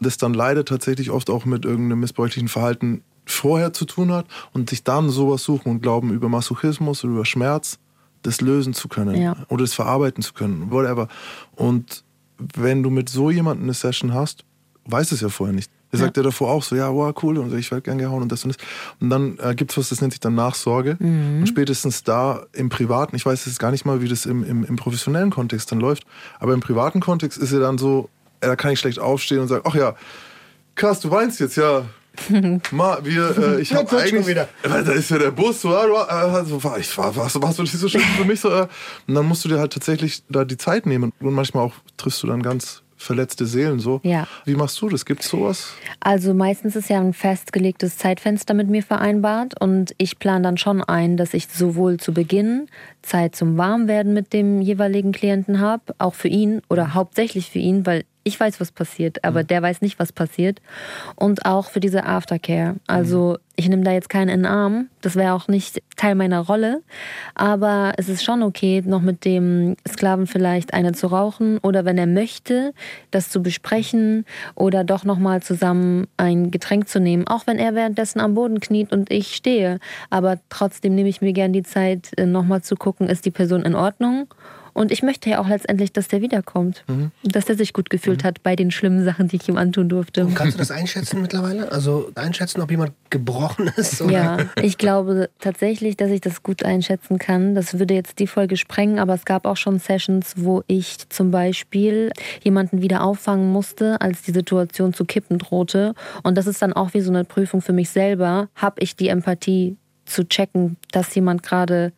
S4: das dann leider tatsächlich oft auch mit irgendeinem missbräuchlichen Verhalten vorher zu tun hat und sich dann sowas suchen und glauben, über Masochismus oder über Schmerz das lösen zu können
S2: Ja.
S4: oder das verarbeiten zu können, whatever. Und wenn du mit so jemandem eine Session hast, weißt es ja vorher nicht. Er sagt ja davor auch so, ja, wow, cool, und ich werde gern gehauen und das und das. Und dann äh, gibt es was, das nennt sich dann Nachsorge. Und spätestens da im Privaten, ich weiß jetzt gar nicht mal, wie das im, im, im professionellen Kontext dann läuft, aber im privaten Kontext ist ja dann so, äh, da kann ich schlecht aufstehen und sagen, ach ja, krass, du weinst jetzt, ja. Ma, wir, äh, ich habe eigentlich,
S5: wieder.
S4: Da ist ja der Bus, so, ja, du, äh, also, war, ich, war, warst, du- warst du nicht so schön für mich? So, äh, und dann musst du dir halt tatsächlich da die Zeit nehmen. Und manchmal auch triffst du dann ganz verletzte Seelen so.
S2: Ja.
S4: Wie machst du das? Gibt's sowas?
S2: Also meistens ist ja ein festgelegtes Zeitfenster mit mir vereinbart und ich plane dann schon ein, dass ich sowohl zu Beginn Zeit zum Warmwerden mit dem jeweiligen Klienten habe, auch für ihn oder hauptsächlich für ihn, weil ich weiß, was passiert, aber der weiß nicht, was passiert. Und auch für diese Aftercare. Also ich nehme da jetzt keinen in den Arm, das wäre auch nicht Teil meiner Rolle, aber es ist schon okay, noch mit dem Sklaven vielleicht eine zu rauchen oder wenn er möchte, das zu besprechen oder doch nochmal zusammen ein Getränk zu nehmen, auch wenn er währenddessen am Boden kniet und ich stehe. Aber trotzdem nehme ich mir gern die Zeit, nochmal zu gucken, ist die Person in Ordnung? Und ich möchte ja auch letztendlich, dass der wiederkommt. Dass der sich gut gefühlt hat bei den schlimmen Sachen, die ich ihm antun durfte.
S5: Und kannst du das einschätzen mittlerweile? Also einschätzen, ob jemand gebrochen ist? Oder?
S2: Ja, ich glaube tatsächlich, dass ich das gut einschätzen kann. Das würde jetzt die Folge sprengen, aber es gab auch schon Sessions, wo ich zum Beispiel jemanden wieder auffangen musste, als die Situation zu kippen drohte. Und das ist dann auch wie so eine Prüfung für mich selber. Habe ich die Empathie zu checken, dass jemand gerade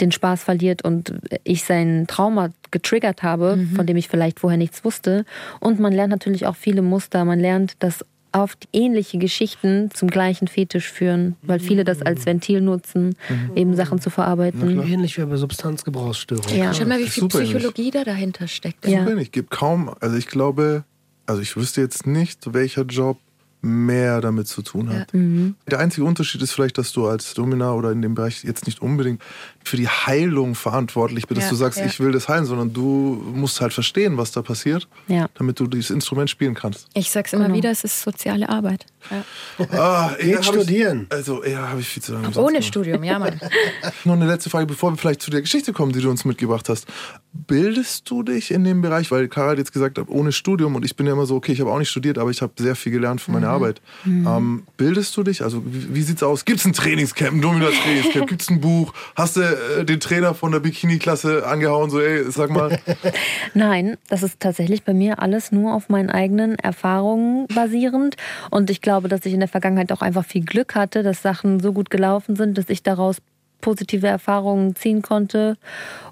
S2: den Spaß verliert und ich sein Trauma getriggert habe, von dem ich vielleicht vorher nichts wusste. Und man lernt natürlich auch viele Muster. Man lernt, dass oft ähnliche Geschichten zum gleichen Fetisch führen, weil viele das als Ventil nutzen, eben Sachen zu verarbeiten.
S5: Ähnlich wie bei Substanzgebrauchsstörungen.
S2: Ja.
S6: Schau mal, wie viel. Psychologie da dahinter steckt.
S2: Ja.
S4: Super, Ich gebe kaum, also ich glaube, also ich wüsste jetzt nicht, welcher Job mehr damit zu tun hat. Der einzige Unterschied ist vielleicht, dass du als Domina oder in dem Bereich jetzt nicht unbedingt für die Heilung verantwortlich bist, dass
S6: Ja,
S4: du sagst,
S6: ja.
S4: ich will das heilen, sondern du musst halt verstehen, was da passiert,
S2: Ja.
S4: damit du dieses Instrument spielen kannst.
S6: Ich sag's immer wieder, es ist soziale Arbeit. Ja.
S4: Ah, hab
S5: studieren.
S4: Ich, also, ja, habe ich viel zu lange umsonst
S6: Ohne
S4: gemacht.
S6: Studium, ja, Mann.
S4: Noch eine letzte Frage, bevor wir vielleicht zu der Geschichte kommen, die du uns mitgebracht hast. Bildest du dich in dem Bereich, weil Karl jetzt gesagt hat, ohne Studium und ich bin ja immer so, okay, ich habe auch nicht studiert, aber ich habe sehr viel gelernt für meine Arbeit. Ähm, bildest du dich? Also wie, wie sieht's aus? Gibt's ein Trainingscamp, ein Dominat-Trainingscamp? Gibt's ein Buch? Hast du äh, den Trainer von der Bikini-Klasse angehauen, so ey, sag mal.
S2: Nein, das ist tatsächlich bei mir alles nur auf meinen eigenen Erfahrungen basierend. Und ich glaube, dass ich in der Vergangenheit auch einfach viel Glück hatte, dass Sachen so gut gelaufen sind, dass ich daraus positive Erfahrungen ziehen konnte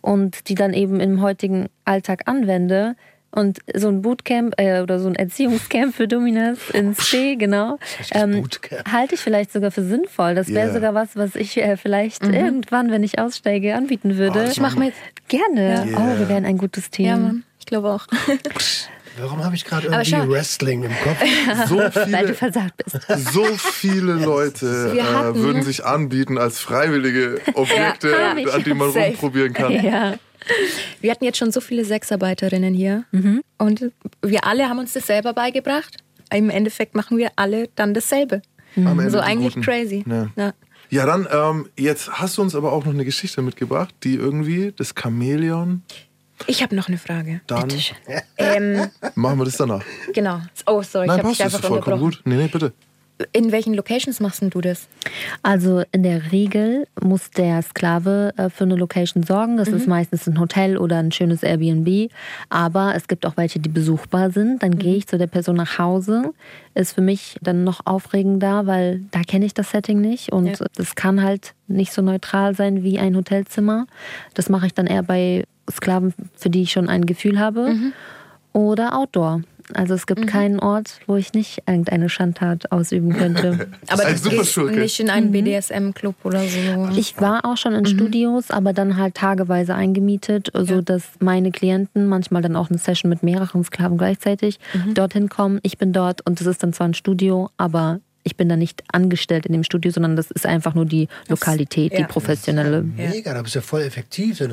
S2: und die dann eben im heutigen Alltag anwende. Und so ein Bootcamp äh, oder so ein Erziehungscamp für Dominas in C, genau, ähm,
S5: Bootcamp.
S2: halte ich vielleicht sogar für sinnvoll. Das wäre
S4: Yeah.
S2: sogar was, was ich äh, vielleicht irgendwann, wenn ich aussteige, anbieten würde.
S4: das
S6: Ich mach mit.
S2: Gerne.
S4: Ja.
S2: Oh, wir wären ein gutes Team.
S6: Ja, Mann. Ich glaube auch.
S5: Warum habe ich gerade irgendwie. Wrestling im Kopf?
S4: So
S2: Weil du
S4: viele,
S2: versagt bist.
S4: so viele Leute äh, würden sich anbieten als freiwillige Objekte,
S6: Ja,
S4: an denen man
S6: Safe.
S4: rumprobieren kann.
S2: Ja.
S6: Wir hatten jetzt schon so viele Sexarbeiterinnen hier und wir alle haben uns das selber beigebracht. Im Endeffekt machen wir alle dann dasselbe.
S4: Ende
S6: So eigentlich
S4: Guten.
S6: crazy.
S4: Ja.
S6: Ja.
S4: Ja, dann, ähm, jetzt hast du uns aber auch noch eine Geschichte mitgebracht, die irgendwie das Chamäleon,
S6: Ich habe noch eine Frage.
S4: dann
S6: Ähm,
S4: machen wir das danach.
S6: genau. Oh, sorry,
S4: Nein,
S6: ich habe
S4: passt,
S6: dich
S4: das ist vollkommen gut. Nee, nee, bitte.
S6: In welchen Locations machst du das?
S2: Also in der Regel muss der Sklave äh, für eine Location sorgen. Das ist meistens ein Hotel oder ein schönes Airbnb. Aber es gibt auch welche, die besuchbar sind. Dann gehe ich zu der Person nach Hause. Ist für mich dann noch aufregender, weil da kenne ich das Setting nicht. Und
S6: Ja.
S2: das kann halt nicht so neutral sein wie ein Hotelzimmer. Das mache ich dann eher bei Sklaven, für die ich schon ein Gefühl habe. Oder Outdoor. Also es gibt keinen Ort, wo ich nicht irgendeine Schandtat ausüben könnte.
S6: Aber
S4: Ein
S6: du gehst nicht in einen BDSM-Club oder so.
S2: Ich war auch schon in Studios, aber dann halt tageweise eingemietet, so dass meine Klienten manchmal dann auch eine Session mit mehreren Sklaven gleichzeitig dorthin kommen. Ich bin dort und es ist dann zwar ein Studio, aber ich bin da nicht angestellt in dem Studio, sondern das ist einfach nur die Lokalität, die
S6: ja.
S2: professionelle.
S5: Mega, da bist du ja voll effektiv. So, oh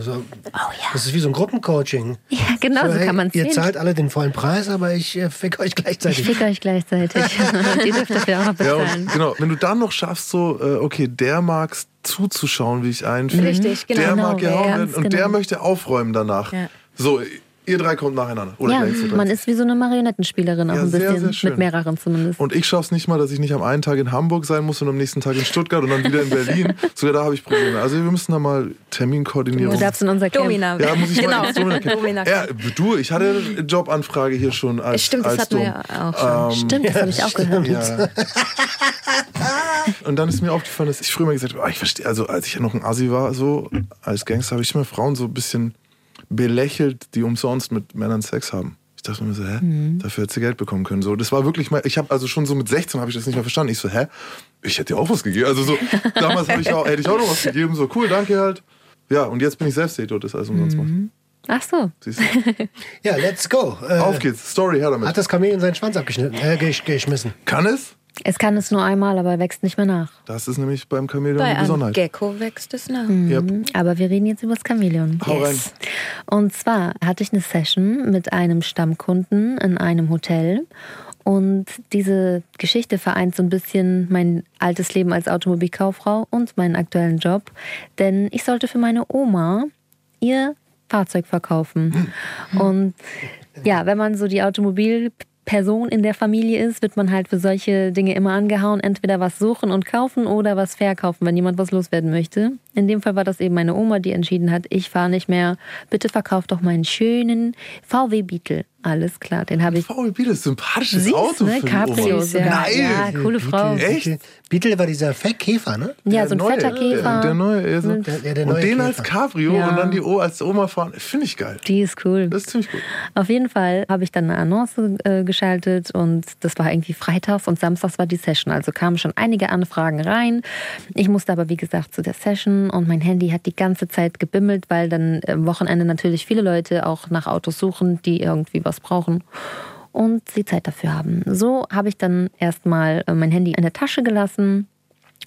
S5: ja. Das ist wie so ein Gruppencoaching.
S2: Ja, genau, so,
S5: hey,
S2: kann man es
S5: Ihr
S2: sehen.
S5: zahlt alle den vollen Preis, aber ich äh, fick euch
S2: Ich
S5: gleichzeitig.
S2: fick euch gleichzeitig. und ihr dürft dafür auch noch
S4: Ja,
S2: bezahlen.
S4: und, genau. Wenn du dann noch schaffst, so, äh, okay, der mag zuzuschauen, wie ich einfühle.
S6: Richtig, genau.
S4: Der mag
S2: Genau,
S4: gehauen werden und der
S2: genau.
S4: möchte aufräumen danach.
S6: Ja.
S4: So, ihr drei kommt nacheinander. Oder
S2: Ja, man ist wie so eine Marionettenspielerin auch
S4: Ja,
S2: ein
S4: sehr,
S2: bisschen,
S4: sehr schön.
S2: mit mehreren zumindest.
S4: Und ich schaff's nicht mal, dass ich nicht am einen Tag in Hamburg sein muss und am nächsten Tag in Stuttgart und dann wieder in Berlin. Sogar da habe ich Probleme. Also wir müssen da mal Terminkoordinierung.
S2: Du darfst in unser Camp.
S6: Domina.
S4: ja, muss ich
S6: genau.
S4: mal Domina
S6: Domina.
S4: ja, du, ich hatte eine Jobanfrage hier schon als
S6: Stimmt, das
S4: als
S6: hatten wir ja auch schon.
S2: Stimmt, das habe ich auch gehört.
S4: Ja. Und dann ist mir aufgefallen, dass ich früher mal gesagt habe, ah, ich verstehe, also als ich ja noch ein Assi war, so als Gangster, habe ich immer Frauen so ein bisschen belächelt, die umsonst mit Männern Sex haben. Ich dachte mir so, hä, dafür hätte sie Geld bekommen können. So, das war wirklich mal, ich habe also schon so mit 16 habe ich das nicht mehr verstanden. Ich so, hä, ich hätte dir auch was gegeben. Also so, damals habe ich auch, hätte ich auch noch was gegeben. So, cool, danke halt. Ja, und jetzt bin ich selbst der Idiot, das alles umsonst macht.
S2: Ach so.
S4: Siehst du?
S5: Ja, let's go. Äh,
S4: Auf geht's, Story, her damit.
S5: Hat das Chamäleon seinen Schwanz abgeschnitten, äh, gesch geschmissen?
S4: Kann es?
S2: Es kann es nur einmal, aber er wächst nicht mehr nach.
S4: Das ist nämlich beim Chamäleon
S6: Bei
S4: eine
S6: einem
S4: Besonderheit.
S6: Gecko wächst es nach.
S4: Yep.
S2: Aber wir reden jetzt über das Chamäleon.
S4: Hau rein.
S2: Und zwar hatte ich eine Session mit einem Stammkunden in einem Hotel. Und diese Geschichte vereint so ein bisschen mein altes Leben als Automobilkauffrau und meinen aktuellen Job. Denn ich sollte für meine Oma ihr Fahrzeug verkaufen. Und ja, wenn man so die Automobilperson in der Familie ist, wird man halt für solche Dinge immer angehauen. Entweder was suchen und kaufen oder was verkaufen, wenn jemand was loswerden möchte. In dem Fall war das eben meine Oma, die entschieden hat, ich fahre nicht mehr. Bitte verkauf doch meinen schönen VW Beetle. Alles klar, den habe ich.
S4: VW Beetle, sympathisches
S2: Süß,
S4: Auto
S2: ne? Cabrio
S4: Oma.
S2: sogar.
S4: Geil.
S2: Ja, coole Frau.
S5: Beetle,
S4: Echt?
S5: Beetle, war dieser Fettkäfer, ne?
S2: Ja, so ein
S4: neue,
S2: fetter Käfer.
S4: Der, der neue, ja, so.
S5: Der- der
S4: und
S5: neue
S4: den
S5: Käfer.
S4: als Cabrio
S2: Ja.
S4: und dann die O als Oma fahren, finde ich geil.
S2: Die ist cool.
S4: Das ist ziemlich gut.
S2: Auf jeden Fall habe ich dann eine Annonce äh, geschaltet und das war irgendwie freitags und samstags war die Session. Also kamen schon einige Anfragen rein. Ich musste aber, wie gesagt, zu der Session und mein Handy hat die ganze Zeit gebimmelt, weil dann am Wochenende natürlich viele Leute auch nach Autos suchen, die irgendwie was brauchen. und sie Zeit dafür haben. So habe ich dann erstmal äh, mein Handy in der Tasche gelassen,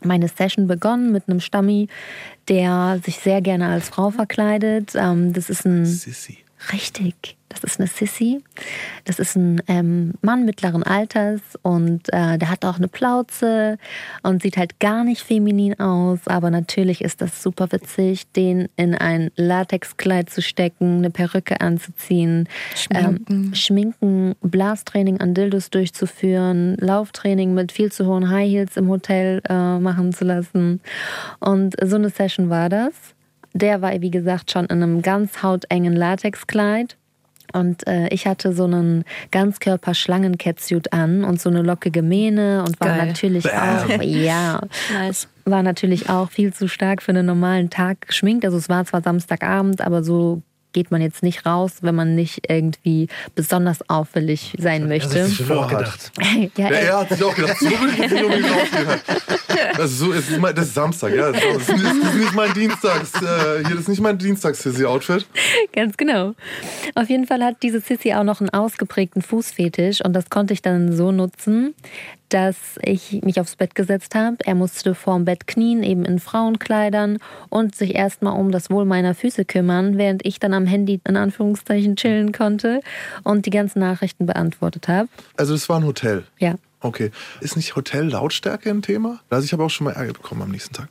S2: meine Session begonnen mit einem Stammi, der sich sehr gerne als Frau verkleidet. Ähm, das ist ein
S4: Sissi.
S2: Richtig, das ist eine Sissy. Das ist ein ähm, Mann mittleren Alters und äh, der hat auch eine Plauze und sieht halt gar nicht feminin aus, aber natürlich ist das super witzig, den in ein Latexkleid zu stecken, eine Perücke anzuziehen,
S6: Schminken.
S2: ähm, schminken Blastraining an Dildos durchzuführen, Lauftraining mit viel zu hohen High Heels im Hotel äh, machen zu lassen. Und so eine Session war das. Der war, wie gesagt, schon in einem ganz hautengen Latexkleid. Und äh, ich hatte so einen Ganzkörper-Schlangen-Catsuit an und so eine lockige Mähne und war
S6: Geil.
S2: natürlich auch, ja,
S6: Nice.
S2: war natürlich auch viel zu stark für einen normalen Tag geschminkt. Also es war zwar Samstagabend, aber so geht man jetzt nicht raus, wenn man nicht irgendwie besonders auffällig sein möchte.
S5: Also, schon auch gedacht.
S2: ja,
S4: Ja, er hat sich auch gedacht, so will ich jetzt nicht unbedingt rausgehen. Das ist, so, es ist, mein, das ist Samstag, ja. Das ist, das ist, das ist nicht mein Dienstags, äh, hier, das ist nicht mein Dienstags-Outfit.
S2: Ganz genau. Auf jeden Fall hat diese Sissy auch noch einen ausgeprägten Fußfetisch und das konnte ich dann so nutzen, dass ich mich aufs Bett gesetzt habe. Er musste vorm Bett knien, eben in Frauenkleidern und sich erstmal um das Wohl meiner Füße kümmern, während ich dann am Handy in Anführungszeichen chillen konnte und die ganzen Nachrichten beantwortet habe.
S4: Also das war ein Hotel.
S2: Ja.
S4: Okay. Ist nicht Hotel-Lautstärke ein Thema? Also ich habe auch schon mal Ärger bekommen am nächsten Tag.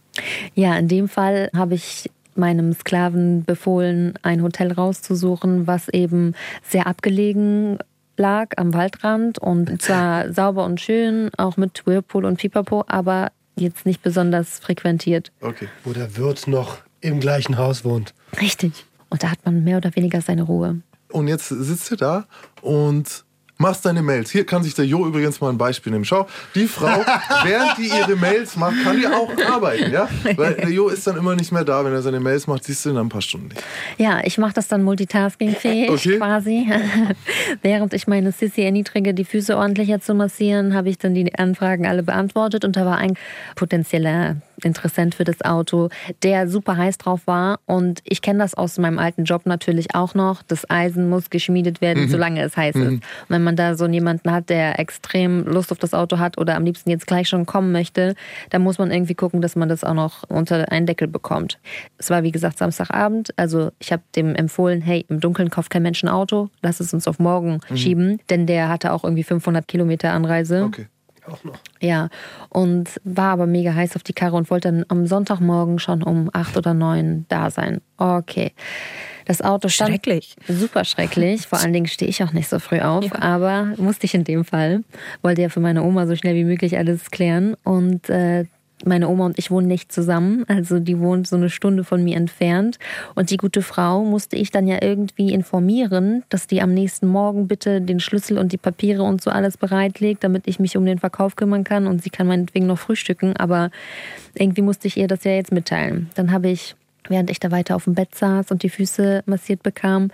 S2: Ja, in dem Fall habe ich meinem Sklaven befohlen, ein Hotel rauszusuchen, was eben sehr abgelegen lag am Waldrand und zwar sauber und schön, auch mit Whirlpool und Pipapo, aber jetzt nicht besonders frequentiert.
S4: Okay.
S5: Wo der Wirt noch im gleichen Haus wohnt.
S2: Richtig. Und da hat man mehr oder weniger seine Ruhe.
S4: Und jetzt sitzt du da und machst deine Mails. Hier kann sich der Jo übrigens mal ein Beispiel nehmen. Schau, die Frau, während die ihre Mails macht, kann die auch arbeiten, ja? Weil der Jo ist dann immer nicht mehr da, wenn er seine Mails macht, siehst du ihn ein paar Stunden nicht.
S2: Ja, ich mache das dann multitaskingfähig
S4: Okay.
S2: quasi. Während ich meine Sissy erniedrige, die Füße ordentlicher zu massieren, habe ich dann die Anfragen alle beantwortet und da war ein potenzieller Interessent für das Auto, der super heiß drauf war und ich kenne das aus meinem alten Job natürlich auch noch. Das Eisen muss geschmiedet werden, solange es heiß ist. Und wenn man da so jemanden hat, der extrem Lust auf das Auto hat oder am liebsten jetzt gleich schon kommen möchte, dann muss man irgendwie gucken, dass man das auch noch unter einen Deckel bekommt. Es war wie gesagt Samstagabend, also ich habe dem empfohlen, hey, im Dunkeln kauft kein Mensch ein Auto, lass es uns auf morgen schieben, denn der hatte auch irgendwie 500 Kilometer Anreise.
S4: Okay.
S5: Auch noch.
S2: Ja, und war aber mega heiß auf die Karre und wollte dann am Sonntagmorgen schon um acht oder neun da sein. Okay. Das Auto stand
S6: Schrecklich.
S2: super schrecklich. Vor allen Dingen stehe ich auch nicht so früh auf, aber musste ich in dem Fall. Wollte ja für meine Oma so schnell wie möglich alles klären. Und äh, meine Oma und ich wohnen nicht zusammen, also die wohnt so eine Stunde von mir entfernt. Und die gute Frau musste ich dann ja irgendwie informieren, dass die am nächsten Morgen bitte den Schlüssel und die Papiere und so alles bereitlegt, damit ich mich um den Verkauf kümmern kann. Und sie kann meinetwegen noch frühstücken, aber irgendwie musste ich ihr das ja jetzt mitteilen. Dann habe ich während ich da weiter auf dem Bett saß und die Füße massiert bekam,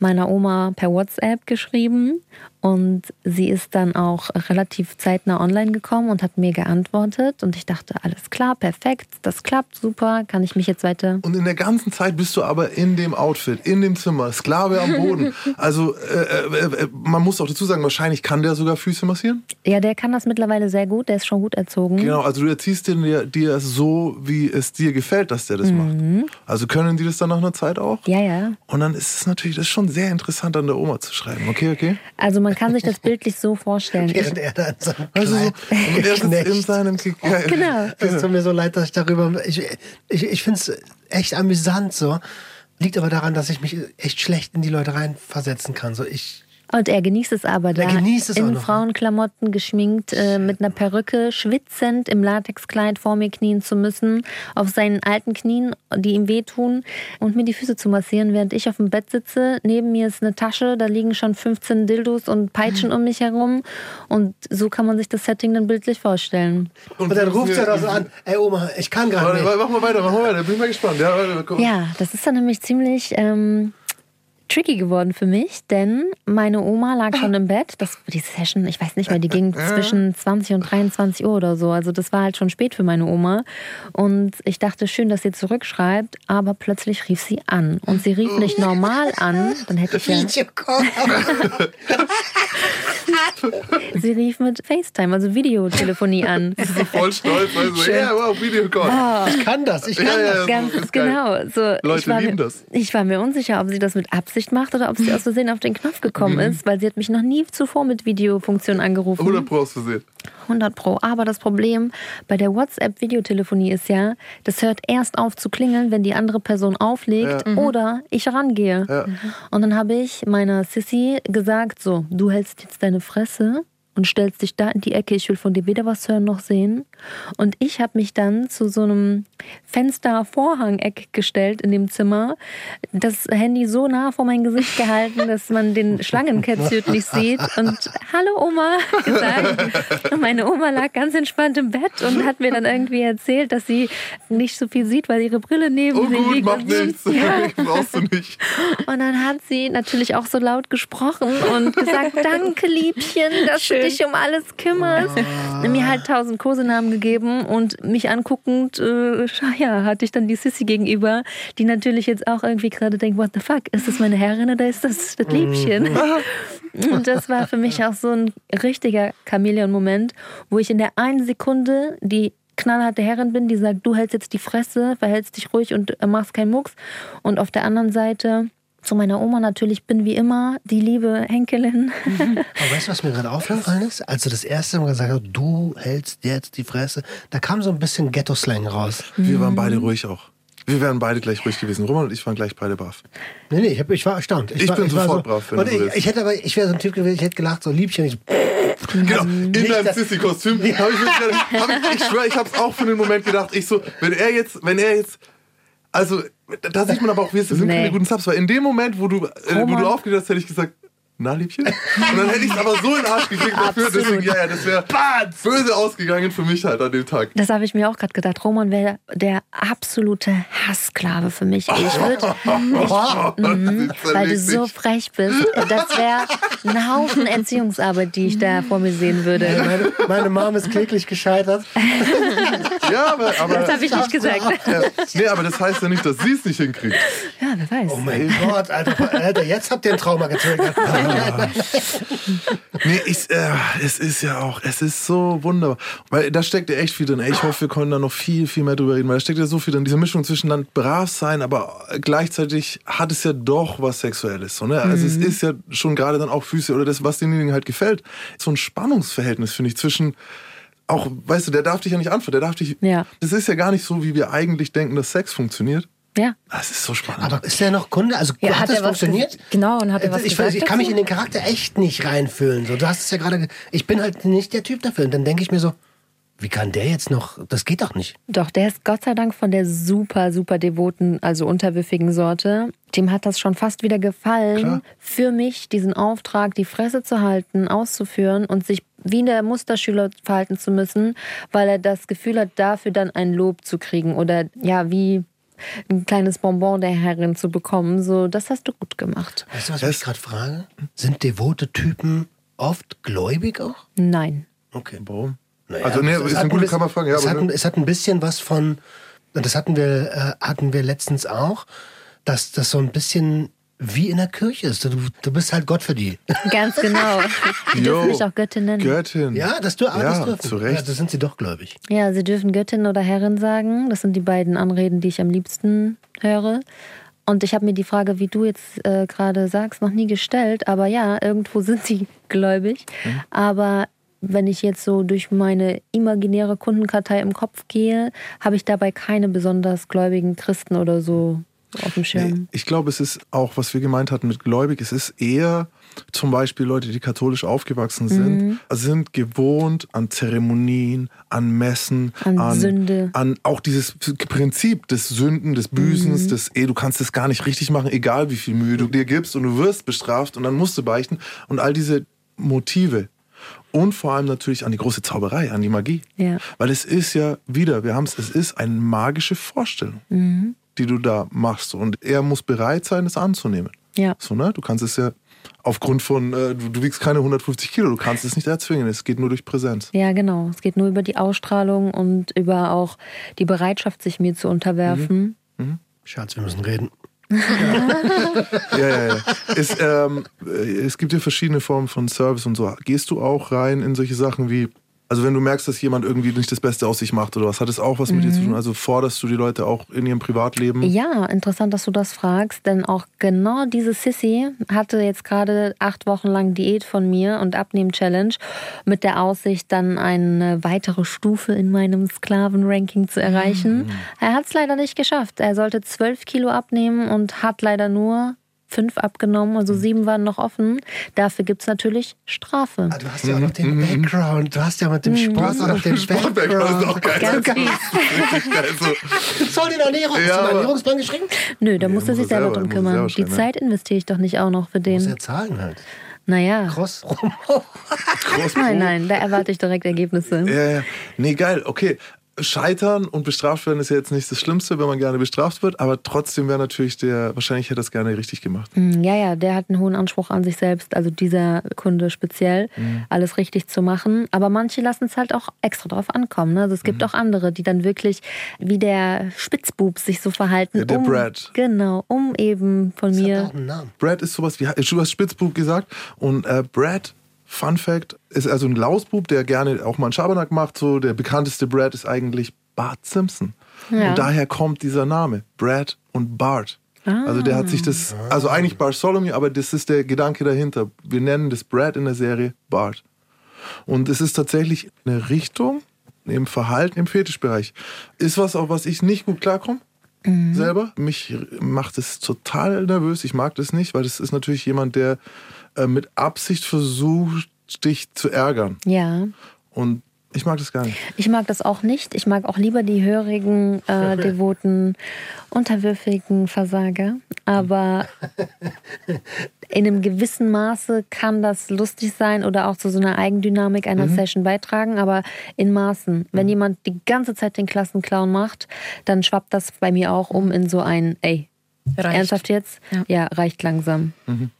S2: meiner Oma per WhatsApp geschrieben und sie ist dann auch relativ zeitnah online gekommen und hat mir geantwortet und ich dachte, alles klar, perfekt, das klappt super, kann ich mich jetzt weiter...
S4: Und in der ganzen Zeit bist du aber in dem Outfit, in dem Zimmer, Sklave am Boden. Also äh, äh, äh, man muss auch dazu sagen, wahrscheinlich kann der sogar Füße massieren.
S2: Ja, der kann das mittlerweile sehr gut, der ist schon gut erzogen.
S4: Genau, also du erziehst den dir, dir so, wie es dir gefällt, dass der das macht. Also können die das dann nach einer Zeit auch?
S2: Ja, ja.
S4: Und dann ist es natürlich, das ist schon sehr interessant, an der Oma zu schreiben. Okay, okay.
S2: Also man kann sich das bildlich so vorstellen.
S5: Während er da in seinem
S4: Also so,
S5: Kleid
S4: er in
S5: knecht.
S4: seinem
S2: Genau.
S5: Es tut mir so leid, dass ich darüber. Ich, ich, ich finde es echt amüsant so. Liegt aber daran, dass ich mich echt schlecht in die Leute reinversetzen kann. So ich.
S2: Und er genießt es aber da.
S5: Er genießt es auch
S2: in
S5: noch, ne?
S2: Frauenklamotten geschminkt, äh, mit einer Perücke, schwitzend im Latexkleid vor mir knien zu müssen, auf seinen alten Knien, die ihm wehtun, und mir die Füße zu massieren, während ich auf dem Bett sitze. Neben mir ist eine Tasche, da liegen schon 15 Dildos und Peitschen um mich herum. Und so kann man sich das Setting dann bildlich vorstellen.
S5: Und dann ruft er da so an: Ey Oma, ich kann gerade
S4: Warte,
S5: nicht.
S4: mach mal weiter, mach mal weiter, bin ich mal gespannt. Ja.
S2: Ja, das ist dann nämlich ziemlich ähm, tricky geworden für mich, denn meine Oma lag schon im Bett. Das, die Session, ich weiß nicht mehr, die ging zwischen 20 und 23 Uhr oder so. Also das war halt schon spät für meine Oma. Und ich dachte, schön, dass sie zurückschreibt, aber plötzlich rief sie an. Und sie rief nicht normal an, dann hätte ich ja... sie rief mit FaceTime, also Videotelefonie an.
S4: Voll stolz, also, ja, wow, Videocall.
S5: Ich kann das, ich kann
S4: Ja, ja,
S5: das.
S2: Ganz genau. So,
S4: Leute
S2: ich war
S4: lieben
S2: mir,
S4: das.
S2: Ich war mir unsicher, ob sie das mit Absicht macht oder ob sie aus Versehen auf den Knopf gekommen
S4: Mhm.
S2: ist, weil sie hat mich noch nie zuvor mit Videofunktion angerufen.
S4: 100 Pro aus Versehen.
S2: 100 Pro. Aber das Problem bei der WhatsApp-Videotelefonie ist ja, das hört erst auf zu klingeln, wenn die andere Person auflegt
S4: Ja.
S2: oder ich rangehe.
S4: Ja.
S2: Und dann habe ich meiner Sissy gesagt, so, du hältst jetzt deine Fresse und stellst dich da in die Ecke, ich will von dir weder was hören noch sehen. Und ich habe mich dann zu so einem Fenster-Vorhang-Eck gestellt in dem Zimmer, das Handy so nah vor mein Gesicht gehalten, dass man den Schlangenkätzchen nicht sieht und Hallo Oma gesagt. Und meine Oma lag ganz entspannt im Bett und hat mir dann irgendwie erzählt, dass sie nicht so viel sieht, weil ihre Brille neben
S4: Oh
S2: sie
S4: gut,
S2: liegt.
S4: macht nichts.
S2: Ja.
S4: Brauchst du nicht.
S2: Und dann hat sie natürlich auch so laut gesprochen und gesagt, danke Liebchen, dass du dich um alles kümmerst. Mir halt tausend Kosenamen gegeben und mich anguckend, äh, ja, hatte ich dann die Sissy gegenüber, die natürlich jetzt auch irgendwie gerade denkt, what the fuck, ist das meine Herrin oder ist das das Liebchen? Und das war für mich auch so ein richtiger Chamäleon-Moment, wo ich in der einen Sekunde die knallharte Herrin bin, die sagt, du hältst jetzt die Fresse, verhältst dich ruhig und machst keinen Mucks. Und auf der anderen Seite zu meiner Oma natürlich bin wie immer die liebe Henkelin.
S5: Aber weißt du, was mir gerade aufgefallen ist? Als du das erste Mal gesagt hast, du hältst jetzt die Fresse, da kam so ein bisschen Ghetto-Slang raus.
S4: Wir waren beide ruhig auch. Wir wären beide gleich ruhig gewesen. Roman und ich waren gleich beide baff.
S5: Nee, nee, ich, hab, ich war erstaunt.
S4: Ich
S5: war,
S4: bin
S5: war
S4: sofort brav, wenn du so
S5: ich,
S4: willst.
S5: ich hätte aber, ich wäre so ein Typ gewesen, ich hätte gelacht, so Liebchen. Ich,
S4: Genau, in
S5: nicht,
S4: deinem Sissy-Kostüm. Ich, hab ich, ich schwöre, ich hab's auch für einen Moment gedacht. Ich so, wenn er jetzt, wenn er jetzt, also, da sieht man aber auch, wir sind
S2: Nee.
S4: keine guten Subs, weil in dem Moment, wo du, äh, wo du aufgedacht hast, hätte ich gesagt, na, Liebchen? Und dann hätte ich es aber so in den Arsch gekriegt dafür, deswegen, ja, ja, das wäre böse ausgegangen für mich halt an dem Tag.
S2: Das habe ich mir auch gerade gedacht. Roman wäre der absolute Hasssklave für mich. Ich würde, Mhm, weil du so frech bist. Das wäre ein Haufen Erziehungsarbeit, die ich da vor mir sehen würde.
S5: meine, meine Mom ist kläglich gescheitert.
S4: Ja, aber, aber,
S2: Das habe ich nicht gesagt.
S4: ja, nee, aber das heißt ja nicht, dass sie es nicht hinkriegt.
S2: Ja, wer weiß.
S5: Oh mein Gott, Alter, Alter, jetzt habt ihr ein Trauma getriggert.
S4: Nee, ich, äh, es ist ja auch, es ist so wunderbar. Weil da steckt ja echt viel drin. Ey, Ich hoffe, wir können da noch viel, viel mehr drüber reden, weil da steckt ja so viel drin. Diese Mischung zwischen dann brav sein, aber gleichzeitig hat es ja doch was Sexuelles. So, ne? Also es ist ja schon gerade dann auch Füße oder das, was demjenigen halt gefällt. So ein Spannungsverhältnis, finde ich, zwischen auch, weißt du, der darf dich ja nicht anfangen, der darf dich.
S2: Ja.
S4: Das ist ja gar nicht so, wie wir eigentlich denken, dass Sex funktioniert.
S2: Ja.
S4: Das ist so spannend.
S5: Aber ist der noch Kunde? Also
S6: Ja,
S5: hat,
S6: hat
S5: das
S6: er
S5: funktioniert?
S6: genau, und hat er was
S5: ich,
S6: gesagt
S5: ich kann mich in den Charakter echt nicht reinfühlen. So, du hast es ja gerade. ge- Ich bin halt nicht der Typ dafür. Und dann denke ich mir so, wie kann der jetzt noch? Das geht doch nicht.
S2: Doch, der ist Gott sei Dank von der super, super devoten, also unterwürfigen Sorte. Dem hat das schon fast wieder gefallen,
S4: Klar.
S2: für mich diesen Auftrag, die Fresse zu halten, auszuführen und sich wie der Musterschüler verhalten zu müssen, weil er das Gefühl hat, dafür dann ein Lob zu kriegen oder ja, wie ein kleines Bonbon der Herrin zu bekommen. So, das hast du gut gemacht.
S5: Weißt du, was ich mich gerade frage? Sind devote Typen oft gläubig auch?
S2: Nein.
S5: Okay.
S4: Warum?
S5: Naja,
S4: also, nee,
S5: es
S4: ist
S5: hat
S4: eine
S5: ein
S4: gute
S5: bisschen-
S4: Kammerfrage. Ja,
S5: es, hat, ein- es hat ein bisschen was von, und das hatten wir, äh, hatten wir letztens auch, dass das so ein bisschen wie in der Kirche ist. Du, du bist halt Gott für die.
S2: Ganz genau. Die dürfen mich auch Göttin nennen.
S4: Göttin.
S5: Ja, das, du, aber
S4: Ja,
S5: das dürfen.
S4: zu Recht.
S5: Ja, das sind sie doch gläubig.
S2: Ja, Sie dürfen Göttin oder Herrin sagen. Das sind die beiden Anreden, die ich am liebsten höre. Und ich habe mir die Frage, wie du jetzt äh, gerade sagst, noch nie gestellt. Aber ja, irgendwo sind sie gläubig. Aber wenn ich jetzt so durch meine imaginäre Kundenkartei im Kopf gehe, habe ich dabei keine besonders gläubigen Christen oder so auf dem Schirm.
S4: Nee, ich glaube, es ist auch, was wir gemeint hatten mit gläubig, es ist eher zum Beispiel Leute, die katholisch aufgewachsen sind, sind gewohnt an Zeremonien, an Messen,
S2: An Sünde.
S4: an auch dieses Prinzip des Sünden, des Büßens, des, ey, du kannst es gar nicht richtig machen, egal wie viel Mühe du dir gibst und du wirst bestraft und dann musst du beichten und all diese Motive. Und vor allem natürlich an die große Zauberei, an die Magie.
S2: Ja.
S4: Weil es ist ja wieder, wir haben es, es ist eine magische Vorstellung, die du da machst. Und er muss bereit sein, es anzunehmen.
S2: Ja.
S4: So, ne? Du kannst es ja aufgrund von, äh, du, du wiegst keine 150 Kilo, du kannst es nicht erzwingen. Es geht nur durch Präsenz.
S2: Ja, genau. Es geht nur über die Ausstrahlung und über auch die Bereitschaft, sich mir zu unterwerfen.
S5: Schatz, wir müssen reden.
S4: Ja, ja, ja. Es, ähm, äh, es gibt ja verschiedene Formen von Service und so. Gehst du auch rein in solche Sachen wie, also wenn du merkst, dass jemand irgendwie nicht das Beste aus sich macht oder was, hat es auch was mit dir zu tun? Also forderst du die Leute auch in ihrem Privatleben?
S2: Ja, interessant, dass du das fragst, denn auch genau diese Sissy hatte jetzt gerade acht Wochen lang Diät von mir und Abnehmen-Challenge mit der Aussicht, dann eine weitere Stufe in meinem Sklaven-Ranking zu erreichen. Er hat es leider nicht geschafft. Er sollte zwölf Kilo abnehmen und hat leider nur fünf abgenommen, also sieben waren noch offen. Dafür gibt es natürlich Strafe.
S5: Ah, du hast ja auch noch den Background. Du hast ja mit dem Sport auch noch den
S4: Sportbackground ist auch
S5: Background.
S4: geil.
S2: Ganz
S4: ist richtig geil. So.
S5: Soll den Ernährung? Hast
S4: Ja,
S5: du Ernährungsplan geschrieben?
S2: Nö, da
S4: Nee,
S2: muss er
S4: muss
S2: sich
S4: er
S2: selber
S4: selber-
S2: drum
S4: muss er
S2: kümmern.
S4: selber
S2: Die
S4: ja.
S2: Zeit investiere ich doch nicht auch noch für
S5: Muss
S2: den.
S5: ja zahlen halt.
S2: Naja.
S5: Cross.
S4: Groß
S2: Nein, nein, da erwarte ich direkt Ergebnisse.
S4: Ja, ja. Nee, geil, okay. Scheitern und bestraft werden ist ja jetzt nicht das Schlimmste, wenn man gerne bestraft wird, aber trotzdem wäre natürlich der, wahrscheinlich hätte er es gerne richtig gemacht.
S2: Mm, Ja, ja, der hat einen hohen Anspruch an sich selbst, also dieser Kunde speziell,
S4: Mhm.
S2: alles richtig zu machen. Aber manche lassen es halt auch extra drauf ankommen. Ne? Also es
S4: Mhm.
S2: gibt auch andere, die dann wirklich wie der Spitzbub sich so verhalten.
S4: Ja, der
S2: um,
S4: Brad.
S2: Genau, um eben von
S5: Das hat
S2: mir.
S5: auch einen Namen.
S4: Brad ist sowas wie, du hast Spitzbub gesagt und äh, Brad, Fun Fact, ist also ein Lausbub, der gerne auch mal einen Schabernack macht. So, der bekannteste Brad ist eigentlich Bart Simpson.
S2: Ja.
S4: Und daher kommt dieser Name, Brad und Bart. Also der hat sich das, also eigentlich Bartholomew, aber das ist der Gedanke dahinter. Wir nennen das Brad in der Serie Bart. Und es ist tatsächlich eine Richtung im Verhalten im Fetischbereich. Ist was, auf was ich nicht gut klarkomme. Selber. Mich macht es total nervös. Ich mag das nicht, weil das ist natürlich jemand, der äh, mit Absicht versucht, dich zu ärgern.
S2: Ja.
S4: Und ich mag das gar nicht.
S2: Ich mag das auch nicht. Ich mag auch lieber die hörigen, äh, devoten, unterwürfigen Versager. Aber in einem gewissen Maße kann das lustig sein oder auch zu so einer Eigendynamik einer Session beitragen, aber in Maßen. Wenn jemand die ganze Zeit den Klassenclown macht, dann schwappt das bei mir auch um in so ein, ey,
S6: Reicht.
S2: ernsthaft jetzt?
S6: Ja.
S2: Ja, reicht langsam.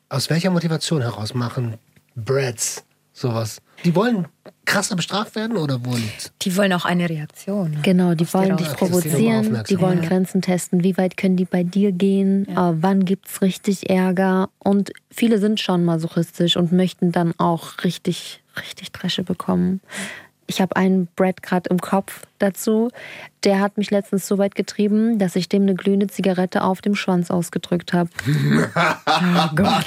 S5: Aus welcher Motivation heraus machen Brads sowas? Die wollen krasser bestraft werden oder wo liegt's?
S6: Die wollen auch eine Reaktion.
S2: Genau, die wollen dich provozieren, die wollen
S6: Ja.
S2: Grenzen testen, wie weit können die bei dir gehen, äh, wann gibt's richtig Ärger und viele sind schon masochistisch und möchten dann auch richtig, richtig Dresche bekommen. Ich habe einen Brad gerade im Kopf dazu, der hat mich letztens so weit getrieben, dass ich dem eine glühende Zigarette auf dem Schwanz ausgedrückt habe.
S6: Oh Gott.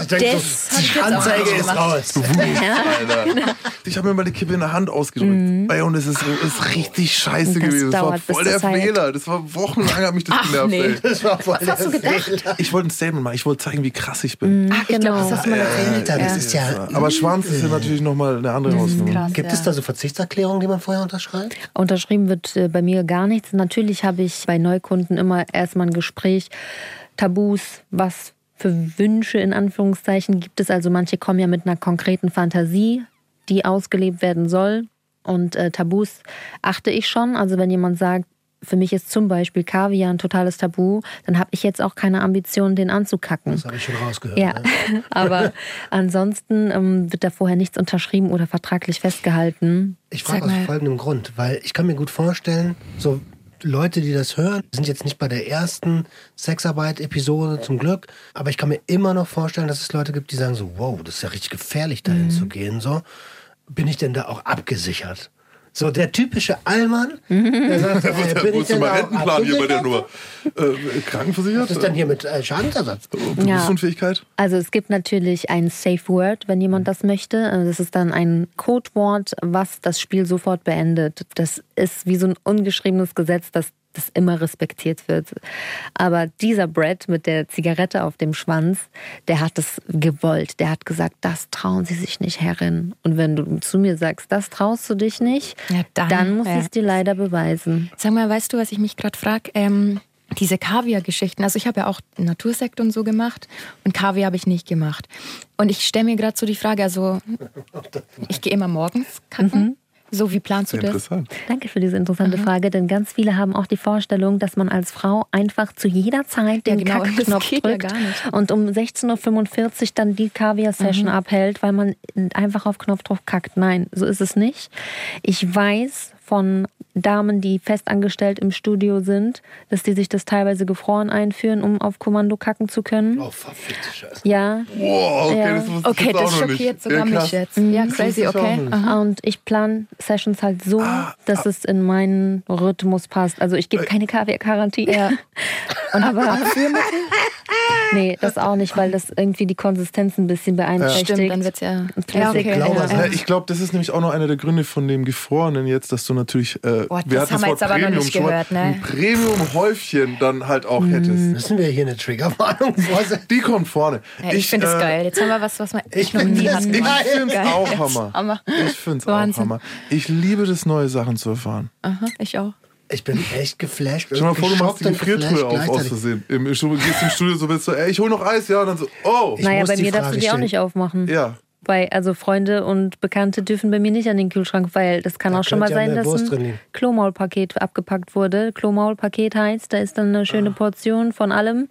S5: ich denke,
S6: Das jetzt auch
S5: Anzeige ist raus.
S4: Alter. Ich habe mir mal die Kippe in der Hand ausgedrückt. Ey, und es ist, ist richtig scheiße
S2: Mhm. Das
S4: gewesen. Das war voll der
S2: heilt.
S4: Fehler. Das war wochenlang, hat mich das
S6: Ach,
S4: genervt.
S6: nee.
S5: Das war voll
S6: Was hast du gedacht?
S5: Fehler.
S4: Ich wollte ein Statement machen. Ich wollte zeigen, wie krass ich bin.
S6: Ach, ich glaube, das hast du mal erzählt.
S5: Alter, das
S6: Ja.
S5: ist ja.
S4: Aber Schwanz ist ja natürlich nochmal eine andere Hausnummer.
S5: Gibt
S6: ja.
S5: es da so Verzichtserklärungen, die man vorher unterschreibt?
S2: Unterschrieben wird äh, bei mir gar nichts. Natürlich habe ich bei Neukunden immer erstmal ein Gespräch, Tabus, was für Wünsche in Anführungszeichen gibt es. Also manche kommen ja mit einer konkreten Fantasie, die ausgelebt werden soll. Und äh, Tabus achte ich schon. Also wenn jemand sagt, für mich ist zum Beispiel Kaviar ein totales Tabu, dann habe ich jetzt auch keine Ambition, den anzukacken.
S5: Das habe ich schon rausgehört.
S2: Ja,
S5: Ne?
S2: aber ansonsten ähm, wird da vorher nichts unterschrieben oder vertraglich festgehalten.
S5: Ich frage aus folgendem Grund, weil ich kann mir gut vorstellen, so Leute, die das hören, sind jetzt nicht bei der ersten Sexarbeit-Episode zum Glück, aber ich kann mir immer noch vorstellen, dass es Leute gibt, die sagen so, wow, das ist ja richtig gefährlich, dahin
S2: Mhm.
S5: zu gehen. So, bin ich denn da auch abgesichert? So der typische Allmann, der sagt, äh, bin ich
S4: denn
S5: da
S4: Rentenplan hier bei der? Nummer? Äh, krankenversichert?
S5: Was ist denn hier mit äh, Schadensersatz?
S4: Berufsunfähigkeit?
S2: Also es gibt natürlich ein Safe Word, wenn jemand das möchte. Also Das ist dann ein Codewort, was das Spiel sofort beendet. Das ist wie so ein ungeschriebenes Gesetz, das das immer respektiert wird. Aber dieser Brad mit der Zigarette auf dem Schwanz, der hat es gewollt. Der hat gesagt, das trauen Sie sich nicht, Herrin. Und wenn du zu mir sagst, das traust du dich nicht,
S6: Ja, dann,
S2: muss
S6: ja.
S2: ich es dir leider beweisen.
S6: Sag mal, weißt du, was ich mich gerade frage? Ähm, diese Kaviar-Geschichten. Also ich habe ja auch Natursekt und so gemacht und Kaviar habe ich nicht gemacht. Und ich stelle mir gerade so die Frage, also ich gehe immer morgens kacken. So, wie planst du das?
S4: Interessant.
S2: Danke für diese interessante Frage, denn ganz viele haben auch die Vorstellung, dass man als Frau einfach zu jeder Zeit
S6: Ja,
S2: den
S6: genau, das
S2: Kackknopf
S6: geht ja
S2: drückt
S6: gar nicht.
S2: und um 16.45 Uhr dann die Kaviar-Session abhält, weil man einfach auf Knopfdruck kackt. Nein, so ist es nicht. Ich weiß von Damen, die festangestellt im Studio sind, dass die sich das teilweise gefroren einführen, um auf Kommando kacken zu können.
S5: Oh, verfickte Scheiße.
S2: Ja,
S4: Wow, okay,
S2: Ja.
S4: das
S6: Okay,
S4: jetzt auch
S6: das schockiert sogar
S4: ja,
S6: mich jetzt. Ja, crazy,
S4: ich auch
S6: okay.
S2: Und ich plan Sessions halt so,
S4: Ah,
S2: dass es in meinen Rhythmus passt. Also ich gebe keine Kaviar-Garantie. Ja. Und aber Nee, das auch nicht, weil das irgendwie die Konsistenz ein bisschen beeinträchtigt.
S6: Stimmt, dann wird's ja. Ja, okay.
S5: glaube,
S2: Ja.
S5: also-
S4: Ja, ich glaube, das ist nämlich auch noch einer der Gründe von dem Gefrorenen jetzt, dass du natürlich, äh,
S6: Boah,
S4: wir
S6: das
S4: hatten
S6: haben wir
S4: Wort
S6: jetzt aber noch
S4: Premium
S6: nicht
S4: schon mal,
S6: gehört, ne?
S4: ein Premium-Häufchen dann halt auch
S2: Mhm.
S4: hättest.
S5: Müssen wir hier eine Triggerwarnung vorsetzen?
S4: Die kommt vorne.
S6: Ja, ich finde das
S4: äh,
S6: geil. Jetzt haben wir was, was wir
S5: ich
S6: noch nie
S5: das
S6: hatten.
S4: Ich finde es auch Hammer.
S6: Hammer.
S4: Ich finde es auch. Hammer. Ich liebe das, neue Sachen zu erfahren.
S6: Aha, ich auch.
S5: Ich bin echt geflasht.
S4: Stell dir mal vor, du machst die Gefriertruhe auf aus
S5: gleichzeitig.
S4: Versehen. Im, Studio, gehst im Studio so, willst du, ey, ich hol noch Eis, ja, und dann so, oh.
S2: Naja,
S5: muss
S2: bei
S5: die
S2: mir darfst du die auch nicht aufmachen.
S4: Ja.
S2: Weil, also Freunde und Bekannte dürfen bei mir nicht an den Kühlschrank, weil das kann
S5: Da
S2: auch schon mal sein, dass ein. Klomaulpaket abgepackt wurde. Klomaulpaket heißt, da ist dann eine
S5: Ah.
S2: schöne Portion von allem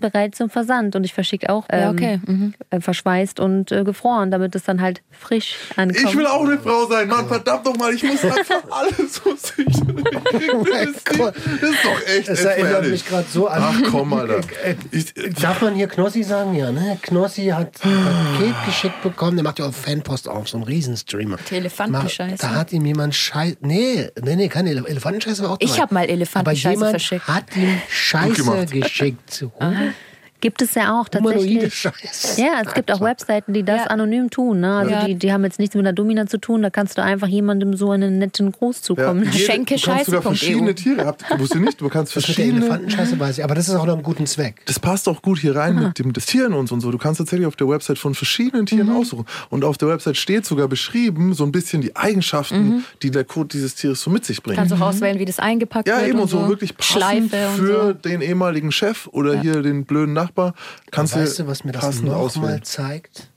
S2: bereit zum Versand. Und ich verschicke auch ähm,
S6: Ja, okay. Mhm.
S2: äh, verschweißt und äh, gefroren, damit es dann halt frisch ankommt.
S4: Ich will auch eine Frau sein, Mann, verdammt doch mal, ich muss einfach alles so sichern. Ich krieg das, das ist doch echt
S5: Es erinnert
S4: ehrlich.
S5: mich gerade so an.
S4: Ach komm, Alter.
S5: Äh,
S4: Ich,
S5: Darf man hier Knossi sagen? Ja, ne? Knossi hat ein Paket geschickt bekommen. Der macht ja auch Fanpost auf, so ein Riesenstreamer.
S6: Die Elefantenscheiße.
S5: Da hat ihm jemand Scheiße. Nee, nee, nee, keine Ele Elefantenscheiße war auch
S6: Ich
S5: dabei.
S6: hab mal Elefantenscheiße
S5: Aber jemand
S6: verschickt.
S5: hat ihm Scheiße geschickt.
S2: Gibt es ja auch tatsächlich.
S5: Scheiße.
S2: Ja, es gibt auch Webseiten, die das
S6: Ja.
S2: anonym tun. Ne? Also
S6: Ja.
S2: die, die haben jetzt nichts mit der Domina zu tun. Da kannst du einfach jemandem so einen netten Gruß zukommen
S4: jede-
S6: Schenke
S4: du kannst sogar
S6: Scheiße.eu.
S4: verschiedene Tiere. Habt, wusst ihr nicht? Du kannst
S5: Das
S4: verschiedene.
S5: Elefantenscheiße weiß ich. Aber das ist auch noch einen guten Zweck.
S4: Das passt auch gut hier rein mit dem des Tieren und so und so. Du kannst tatsächlich auf der Website von verschiedenen Tieren
S6: Mhm.
S4: aussuchen. Und auf der Website steht sogar beschrieben, so ein bisschen die Eigenschaften, die der Code dieses Tieres so mit sich bringt.
S6: Kannst auch auswählen, wie das eingepackt
S4: ja,
S6: wird.
S4: eben
S6: und
S4: und so wirklich passend für
S6: so.
S4: den ehemaligen Chef oder hier den blöden Nachbar. Kannst
S5: weißt du, was mir das nochmal zeigt?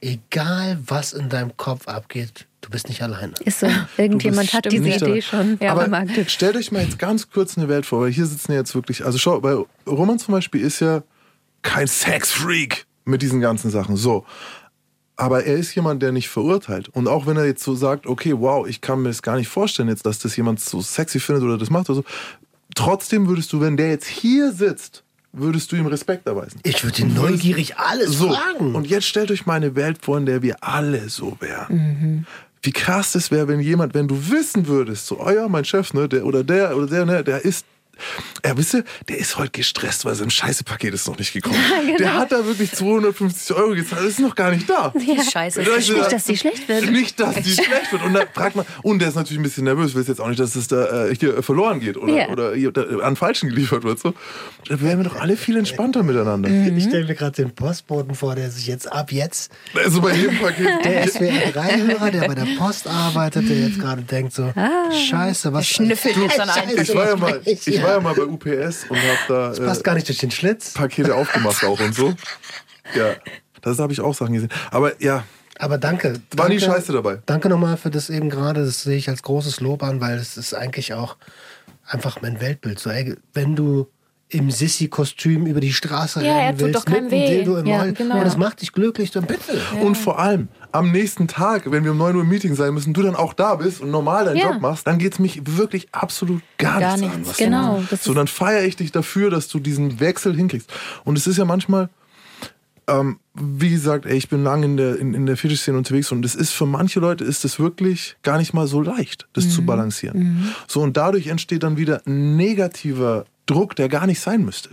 S5: Egal, was in deinem Kopf abgeht, du bist nicht alleine.
S2: Ist so. Irgendjemand hat diese Idee
S4: dabei.
S2: schon. Ja,
S4: Aber
S2: Markt.
S4: stellt euch mal jetzt ganz kurz eine Welt vor, weil hier sitzen jetzt wirklich, also schau, bei Roman zum Beispiel ist ja kein Sexfreak mit diesen ganzen Sachen. So. Aber er ist jemand, der nicht verurteilt. Und auch wenn er jetzt so sagt, okay, wow, ich kann mir das gar nicht vorstellen, jetzt, dass das jemand so sexy findet oder das macht oder so. Trotzdem würdest du, wenn der jetzt hier sitzt, würdest du ihm Respekt erweisen.
S5: Ich würde ihn neugierig alles
S4: So,
S5: fragen.
S4: und jetzt stellt euch mal eine Welt vor, in der wir alle so wären. Wie krass das wäre, wenn jemand, wenn du wissen würdest, so, oh ja, mein Chef, ne, der oder der oder der, ne, der ist. Ja, wisst ihr, der ist heute gestresst, weil sein Scheißepaket ist noch nicht gekommen.
S2: genau.
S4: Der hat da wirklich 250 Euro gezahlt, das ist noch gar nicht da.
S6: Scheiße.
S4: Da ist
S2: Nicht,
S4: er-
S2: dass die schlecht wird.
S4: Nicht, dass die schlecht wird. Und dann fragt man, und der ist natürlich ein bisschen nervös, will jetzt auch nicht, dass es da äh, hier verloren geht oder,
S2: Ja.
S4: oder hier, da, an Falschen geliefert wird. So. Da wären wir doch alle viel entspannter miteinander.
S5: Ich stelle mir gerade den Postboten vor, der sich jetzt ab jetzt,
S4: Also bei jedem Paket.
S5: der SWR3-Hörer, der bei der Post arbeitet, der jetzt gerade denkt so, scheiße, was...
S6: schnüffelt jetzt an einem.
S4: Ich war ja mal, ich
S5: Ja.
S4: war ja mal bei UPS und habe da
S5: Passt
S4: äh,
S5: gar nicht durch den Schlitz.
S4: Pakete aufgemacht auch und so. Ja, das habe ich auch Sachen gesehen. Aber ja,
S5: Aber danke.
S4: war nie
S5: danke,
S4: Scheiße dabei.
S5: Danke nochmal für das eben gerade. Das sehe ich als großes Lob an, weil es ist eigentlich auch einfach mein Weltbild. So, ey, wenn du im Sissi-Kostüm über die Straße
S6: Ja, er
S5: rennen
S6: tut
S5: willst,
S6: doch
S5: mit einem
S6: weh.
S5: Dildo im
S6: Ja,
S5: Maul,
S6: genau.
S5: und das macht dich glücklich, dann bitte.
S4: Und vor allem am nächsten Tag, wenn wir um 9 Uhr im Meeting sein müssen, du dann auch da bist und normal deinen
S2: Ja.
S4: Job machst, dann geht es mich wirklich absolut gar,
S6: Gar
S4: nichts, an.
S6: nichts,
S4: Was
S2: genau.
S4: Du machst.
S2: Das
S4: so, dann feiere ich dich dafür, dass du diesen Wechsel hinkriegst. Und es ist ja manchmal, ähm, wie gesagt, ey, ich bin lange in der, in, in der Fetisch-Szene unterwegs und es ist für manche Leute ist es wirklich gar nicht mal so leicht, das zu balancieren. So, und dadurch entsteht dann wieder ein negativer Druck, der gar nicht sein müsste.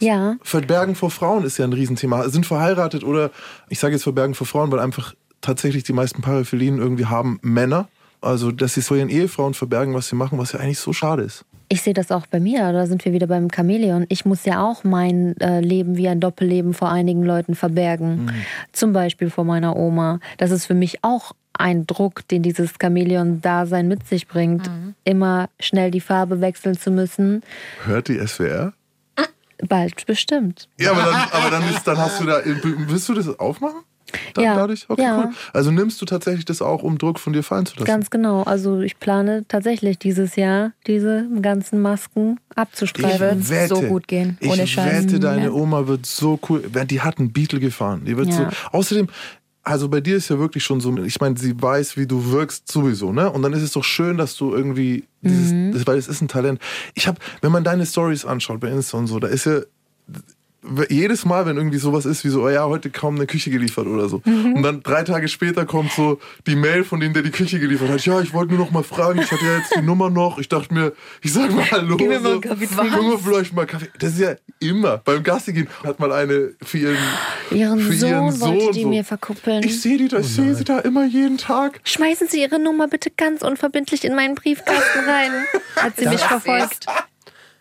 S2: Ja,
S4: Verbergen vor Frauen ist ja ein Riesenthema. Sind verheiratet oder, ich sage jetzt Verbergen vor Frauen, weil einfach tatsächlich die meisten Paraphilien irgendwie haben Männer. Also, dass sie vor ihren Ehefrauen verbergen, was sie machen, was ja eigentlich so schade ist.
S2: ich sehe das auch bei mir. Da sind wir wieder beim Chamäleon. Ich muss ja auch mein äh, Leben wie ein Doppelleben vor einigen Leuten verbergen. Zum Beispiel vor meiner Oma. Das ist für mich auch ein Druck, den dieses Chamäleon-Dasein mit sich bringt. Immer schnell die Farbe wechseln zu müssen.
S4: Hört die SWR?
S2: Bald bestimmt.
S4: Ja, aber dann, aber dann, ist, dann hast du da. Willst du das aufmachen? Dann
S2: Ja,
S4: dadurch? Okay,
S2: ja.
S4: cool. Also nimmst du tatsächlich das auch, um Druck von dir fallen zu lassen?
S2: Ganz genau. Also ich plane tatsächlich dieses Jahr diese ganzen Masken abzustreifen.
S6: wird so gut gehen, ohne
S4: ich
S6: Scheiß.
S4: wette, deine
S2: Ja.
S4: Oma wird so cool. Die hat einen Beetle gefahren. Die wird
S2: Ja.
S4: so. Außerdem, also bei dir ist ja wirklich schon so, ich meine, sie weiß, wie du wirkst sowieso, ne? Und dann ist es doch schön, dass du irgendwie dieses,
S2: Mhm.
S4: das, weil es ist ein Talent. Ich habe, wenn man deine Stories anschaut bei Insta und so, da ist ja jedes Mal, wenn irgendwie sowas ist, wie so, oh ja, heute kaum eine Küche geliefert oder so.
S2: Mhm.
S4: Und dann drei Tage später kommt so die Mail von dem, der die Küche geliefert hat. Ja, ich wollte nur noch mal fragen, ich hatte ja jetzt die Nummer noch. Ich dachte mir, ich sag mal Hallo.
S2: Gib mir mal
S4: so.
S2: einen Kaffee
S4: wir vielleicht mal Kaffee. Das ist ja immer. Beim Gassi gehen hat mal eine für ihren,
S2: Ihren
S4: für
S2: Sohn
S4: ihren
S2: wollte
S4: Sohn
S2: die
S4: so.
S2: mir verkuppeln.
S4: Ich sehe die da, ich sehe sie da immer jeden Tag.
S2: Schmeißen Sie Ihre Nummer bitte ganz unverbindlich in meinen Briefkasten rein. Hat sie mich verfolgt.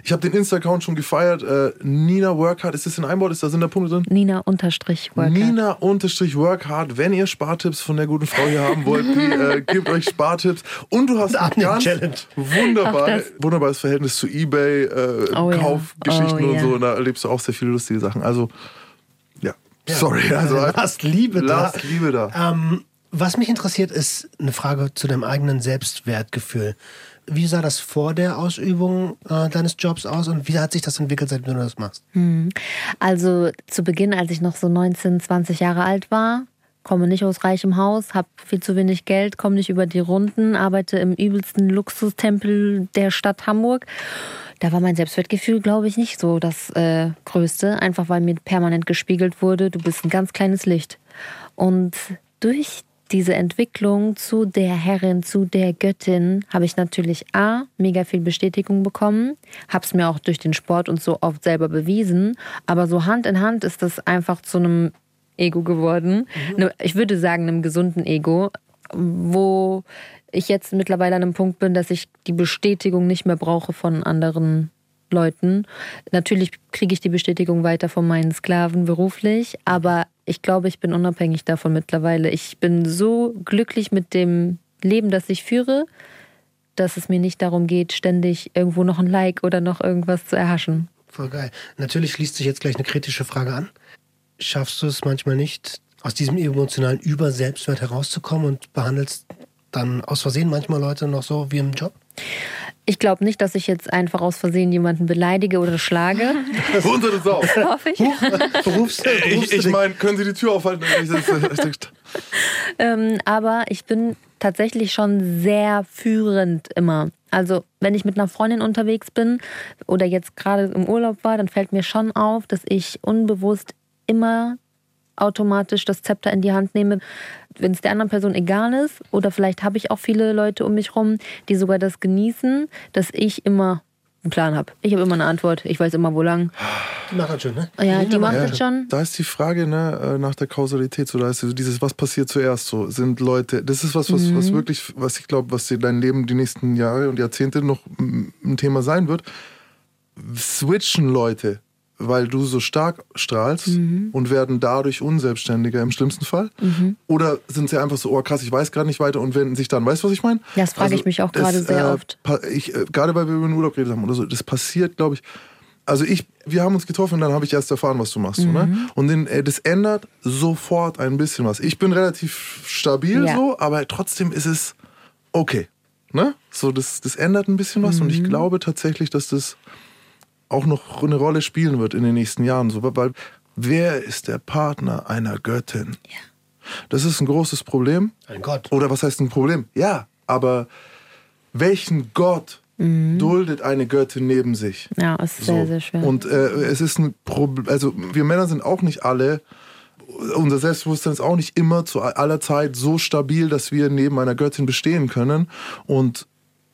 S4: Ich habe den Insta-Account schon gefeiert. Äh, Nina Workhard, ist das in einem Wort? Ist da sind da Punkte drin?
S2: Nina unterstrich Worker.
S4: Nina unterstrich Workhard. Wenn ihr Spartipps von der guten Frau hier haben wollt, die äh, gibt euch Spartipps. Und du hast ein ganz wunderbar, wunderbares Verhältnis zu Ebay, äh,
S2: Oh ja.
S4: Kaufgeschichten
S2: Oh
S4: und
S2: ja.
S4: so. Und da erlebst du auch sehr viele lustige Sachen. Also, ja. Sorry. Also,
S5: Lasst Liebe da.
S4: lasst Liebe da.
S5: Ähm, was mich interessiert, ist eine Frage zu deinem eigenen Selbstwertgefühl. Wie sah das vor der Ausübung äh, deines Jobs aus und wie hat sich das entwickelt, seitdem du das machst?
S2: Also zu Beginn, als ich noch so 19, 20 Jahre alt war, komme nicht aus reichem Haus, habe viel zu wenig Geld, komme nicht über die Runden, arbeite im übelsten Luxustempel der Stadt Hamburg. Da war mein Selbstwertgefühl, glaube ich, nicht so das äh, Größte, einfach weil mir permanent gespiegelt wurde, du bist ein ganz kleines Licht. Und durch diese Entwicklung zu der Herrin, zu der Göttin, habe ich natürlich A, mega viel Bestätigung bekommen, habe es mir auch durch den Sport und so oft selber bewiesen, aber so Hand in Hand ist das einfach zu einem Ego geworden. Ne, Ich würde sagen, einem gesunden Ego, wo ich jetzt mittlerweile an einem Punkt bin, dass ich die Bestätigung nicht mehr brauche von anderen Leuten. Natürlich kriege ich die Bestätigung weiter von meinen Sklaven beruflich, aber ich glaube, ich bin unabhängig davon mittlerweile. Ich bin so glücklich mit dem Leben, das ich führe, dass es mir nicht darum geht, ständig irgendwo noch ein Like oder noch irgendwas zu erhaschen.
S5: Voll geil. Natürlich schließt sich jetzt gleich eine kritische Frage an. Schaffst du es manchmal nicht, aus diesem emotionalen Überselbstwert herauszukommen und behandelst dann aus Versehen manchmal Leute noch so wie im Job?
S2: Ich glaube nicht, dass ich jetzt einfach aus Versehen jemanden beleidige oder schlage.
S4: Runter das auf.
S2: Hoffe ich.
S5: Berufs
S4: Ich, ich meine, können Sie die Tür aufhalten?
S2: Ähm, aber ich bin tatsächlich schon sehr führend immer. Also wenn ich mit einer Freundin unterwegs bin oder jetzt gerade im Urlaub war, dann fällt mir schon auf, dass ich unbewusst immer automatisch das Zepter in die Hand nehme, wenn es der anderen Person egal ist. Oder vielleicht habe ich auch viele Leute um mich rum, die sogar das genießen, dass ich immer einen Plan habe. Ich habe immer eine Antwort. Ich weiß immer, wo lang.
S5: Die macht das schön, ne?
S2: Ja, die macht
S4: Ja,
S2: das schon.
S4: Da ist die Frage ne, äh, nach der Kausalität. So, da ist dieses, was passiert zuerst? So sind Leute. Das ist was, was,
S2: Mhm.
S4: was wirklich, was ich glaube, was dir dein Leben die nächsten Jahre und Jahrzehnte noch ein Thema sein wird. Switchen Leute, weil du so stark strahlst
S2: Mhm.
S4: und werden dadurch unselbstständiger im schlimmsten Fall? Oder sind sie einfach so, oh krass, ich weiß gerade nicht weiter und wenden sich dann, weißt du, was ich meine?
S2: Das frage ich mich auch gerade sehr oft.
S4: pa- Ich, äh, gerade weil wir über den Urlaub geredet haben oder so, das passiert, glaube ich. Also ich, wir haben uns getroffen und dann habe ich erst erfahren, was du machst. So, ne?
S2: Mhm.
S4: Und den, äh, das ändert sofort ein bisschen was. Ich bin relativ stabil
S2: Ja.
S4: so, aber trotzdem ist es okay. Ne? So, das, das ändert ein bisschen was
S2: Mhm.
S4: und ich glaube tatsächlich, dass das auch noch eine Rolle spielen wird in den nächsten Jahren. So, weil wer ist der Partner einer Göttin? Das ist ein großes Problem.
S5: Ein Gott.
S4: Oder was heißt ein Problem? Ja, aber welchen Gott duldet eine Göttin neben sich?
S2: Ja, ist sehr, sehr schwer.
S4: Und äh, es ist ein Problem, also wir Männer sind auch nicht alle, unser Selbstbewusstsein ist auch nicht immer zu aller Zeit so stabil, dass wir neben einer Göttin bestehen können. Und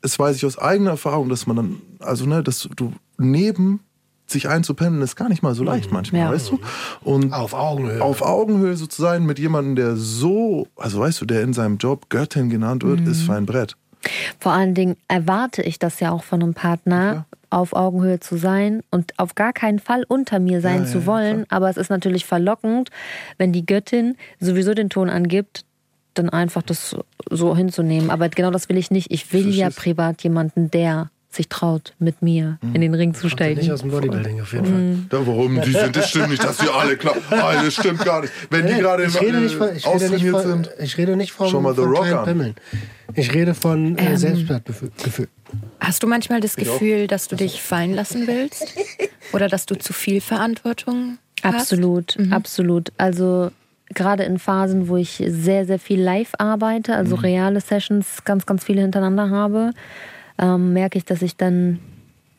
S4: es weiß ich aus eigener Erfahrung, dass man dann, also ne, dass du neben sich einzupennen, ist gar nicht mal so leicht manchmal,
S2: Ja.
S4: weißt du? Und
S5: Auf Augenhöhe.
S4: auf Augenhöhe so zu sein mit jemandem, der so, also weißt du, der in seinem Job Göttin genannt wird, ist
S2: Mhm.
S4: fein Brett.
S2: Vor allen Dingen erwarte ich das ja auch von einem Partner, auf Augenhöhe zu sein und auf gar keinen Fall unter mir sein
S4: Ja,
S2: zu
S4: ja,
S2: wollen. Aber es ist natürlich verlockend, wenn die Göttin sowieso den Ton angibt, dann einfach das so hinzunehmen. Aber genau das will ich nicht. Ich will ja
S4: Verstehst.
S2: privat jemanden, der sich traut, mit mir in den Ring zu
S5: ja nicht
S2: steigen.
S5: aus dem Bodybuilding auf jeden Fall.
S4: Ja, warum? Die sind, das stimmt nicht, dass die alle klar. Ah, das stimmt gar nicht. Wenn die gerade
S5: ich rede nicht von, ich rede nicht
S4: austrainiert sind.
S5: ich rede nicht von,
S4: mal The
S5: von
S4: Rock
S5: kleinen
S4: an.
S5: Pimmeln. Ich rede von äh,
S6: Ähm.
S5: Selbstwertgefühl. Gefühl.
S6: Hast du manchmal das Gefühl, dass du dich fallen lassen willst? Oder dass du zu viel Verantwortung hast?
S2: Absolut, absolut. Also gerade in Phasen, wo ich sehr, sehr viel live arbeite, also reale Sessions, ganz, ganz viele hintereinander habe, ähm, merke ich, dass ich dann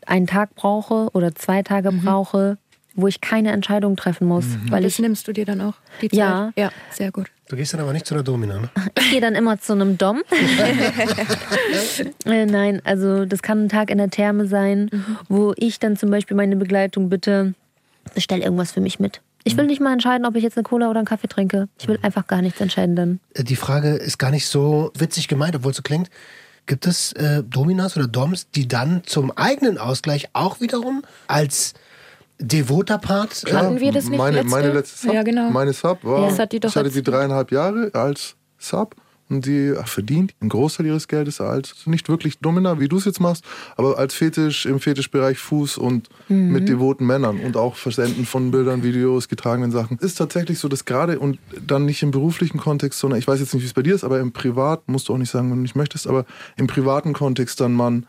S2: einen Tag brauche oder zwei Tage brauche, wo ich keine Entscheidung treffen muss, weil
S6: Das
S2: ich
S6: nimmst du dir dann auch die Zeit?
S2: Ja.
S6: Ja, sehr gut.
S5: Du gehst dann aber nicht zu einer Domina, ne?
S2: Ich gehe dann immer zu einem Dom. äh, nein, also das kann ein Tag in der Therme sein, wo ich dann zum Beispiel meine Begleitung bitte, bestell irgendwas für mich mit. Ich will nicht mal entscheiden, ob ich jetzt eine Cola oder einen Kaffee trinke. Ich will einfach gar nichts entscheiden dann.
S5: Äh, Die Frage ist gar nicht so witzig gemeint, obwohl es so klingt. Gibt es äh, Dominas oder Doms, die dann zum eigenen Ausgleich auch wiederum als devoter Part äh,
S6: Hatten wir das nicht
S4: meine,
S6: letzte?
S4: meine letzte Sub,
S6: Ja, genau.
S4: meine Sub war,
S6: Ja, das hat die doch
S4: ich hatte die dreieinhalb Jahre als Sub und die ach, verdient einen Großteil ihres Geldes als nicht wirklich Domina, wie du es jetzt machst, aber als Fetisch im Fetischbereich Fuß und
S6: Mhm.
S4: mit devoten Männern und auch Versenden von Bildern, Videos, getragenen Sachen. Ist tatsächlich so, dass gerade und dann nicht im beruflichen Kontext, sondern ich weiß jetzt nicht, wie es bei dir ist, aber im Privat, musst du auch nicht sagen, wenn du nicht möchtest, aber im privaten Kontext dann man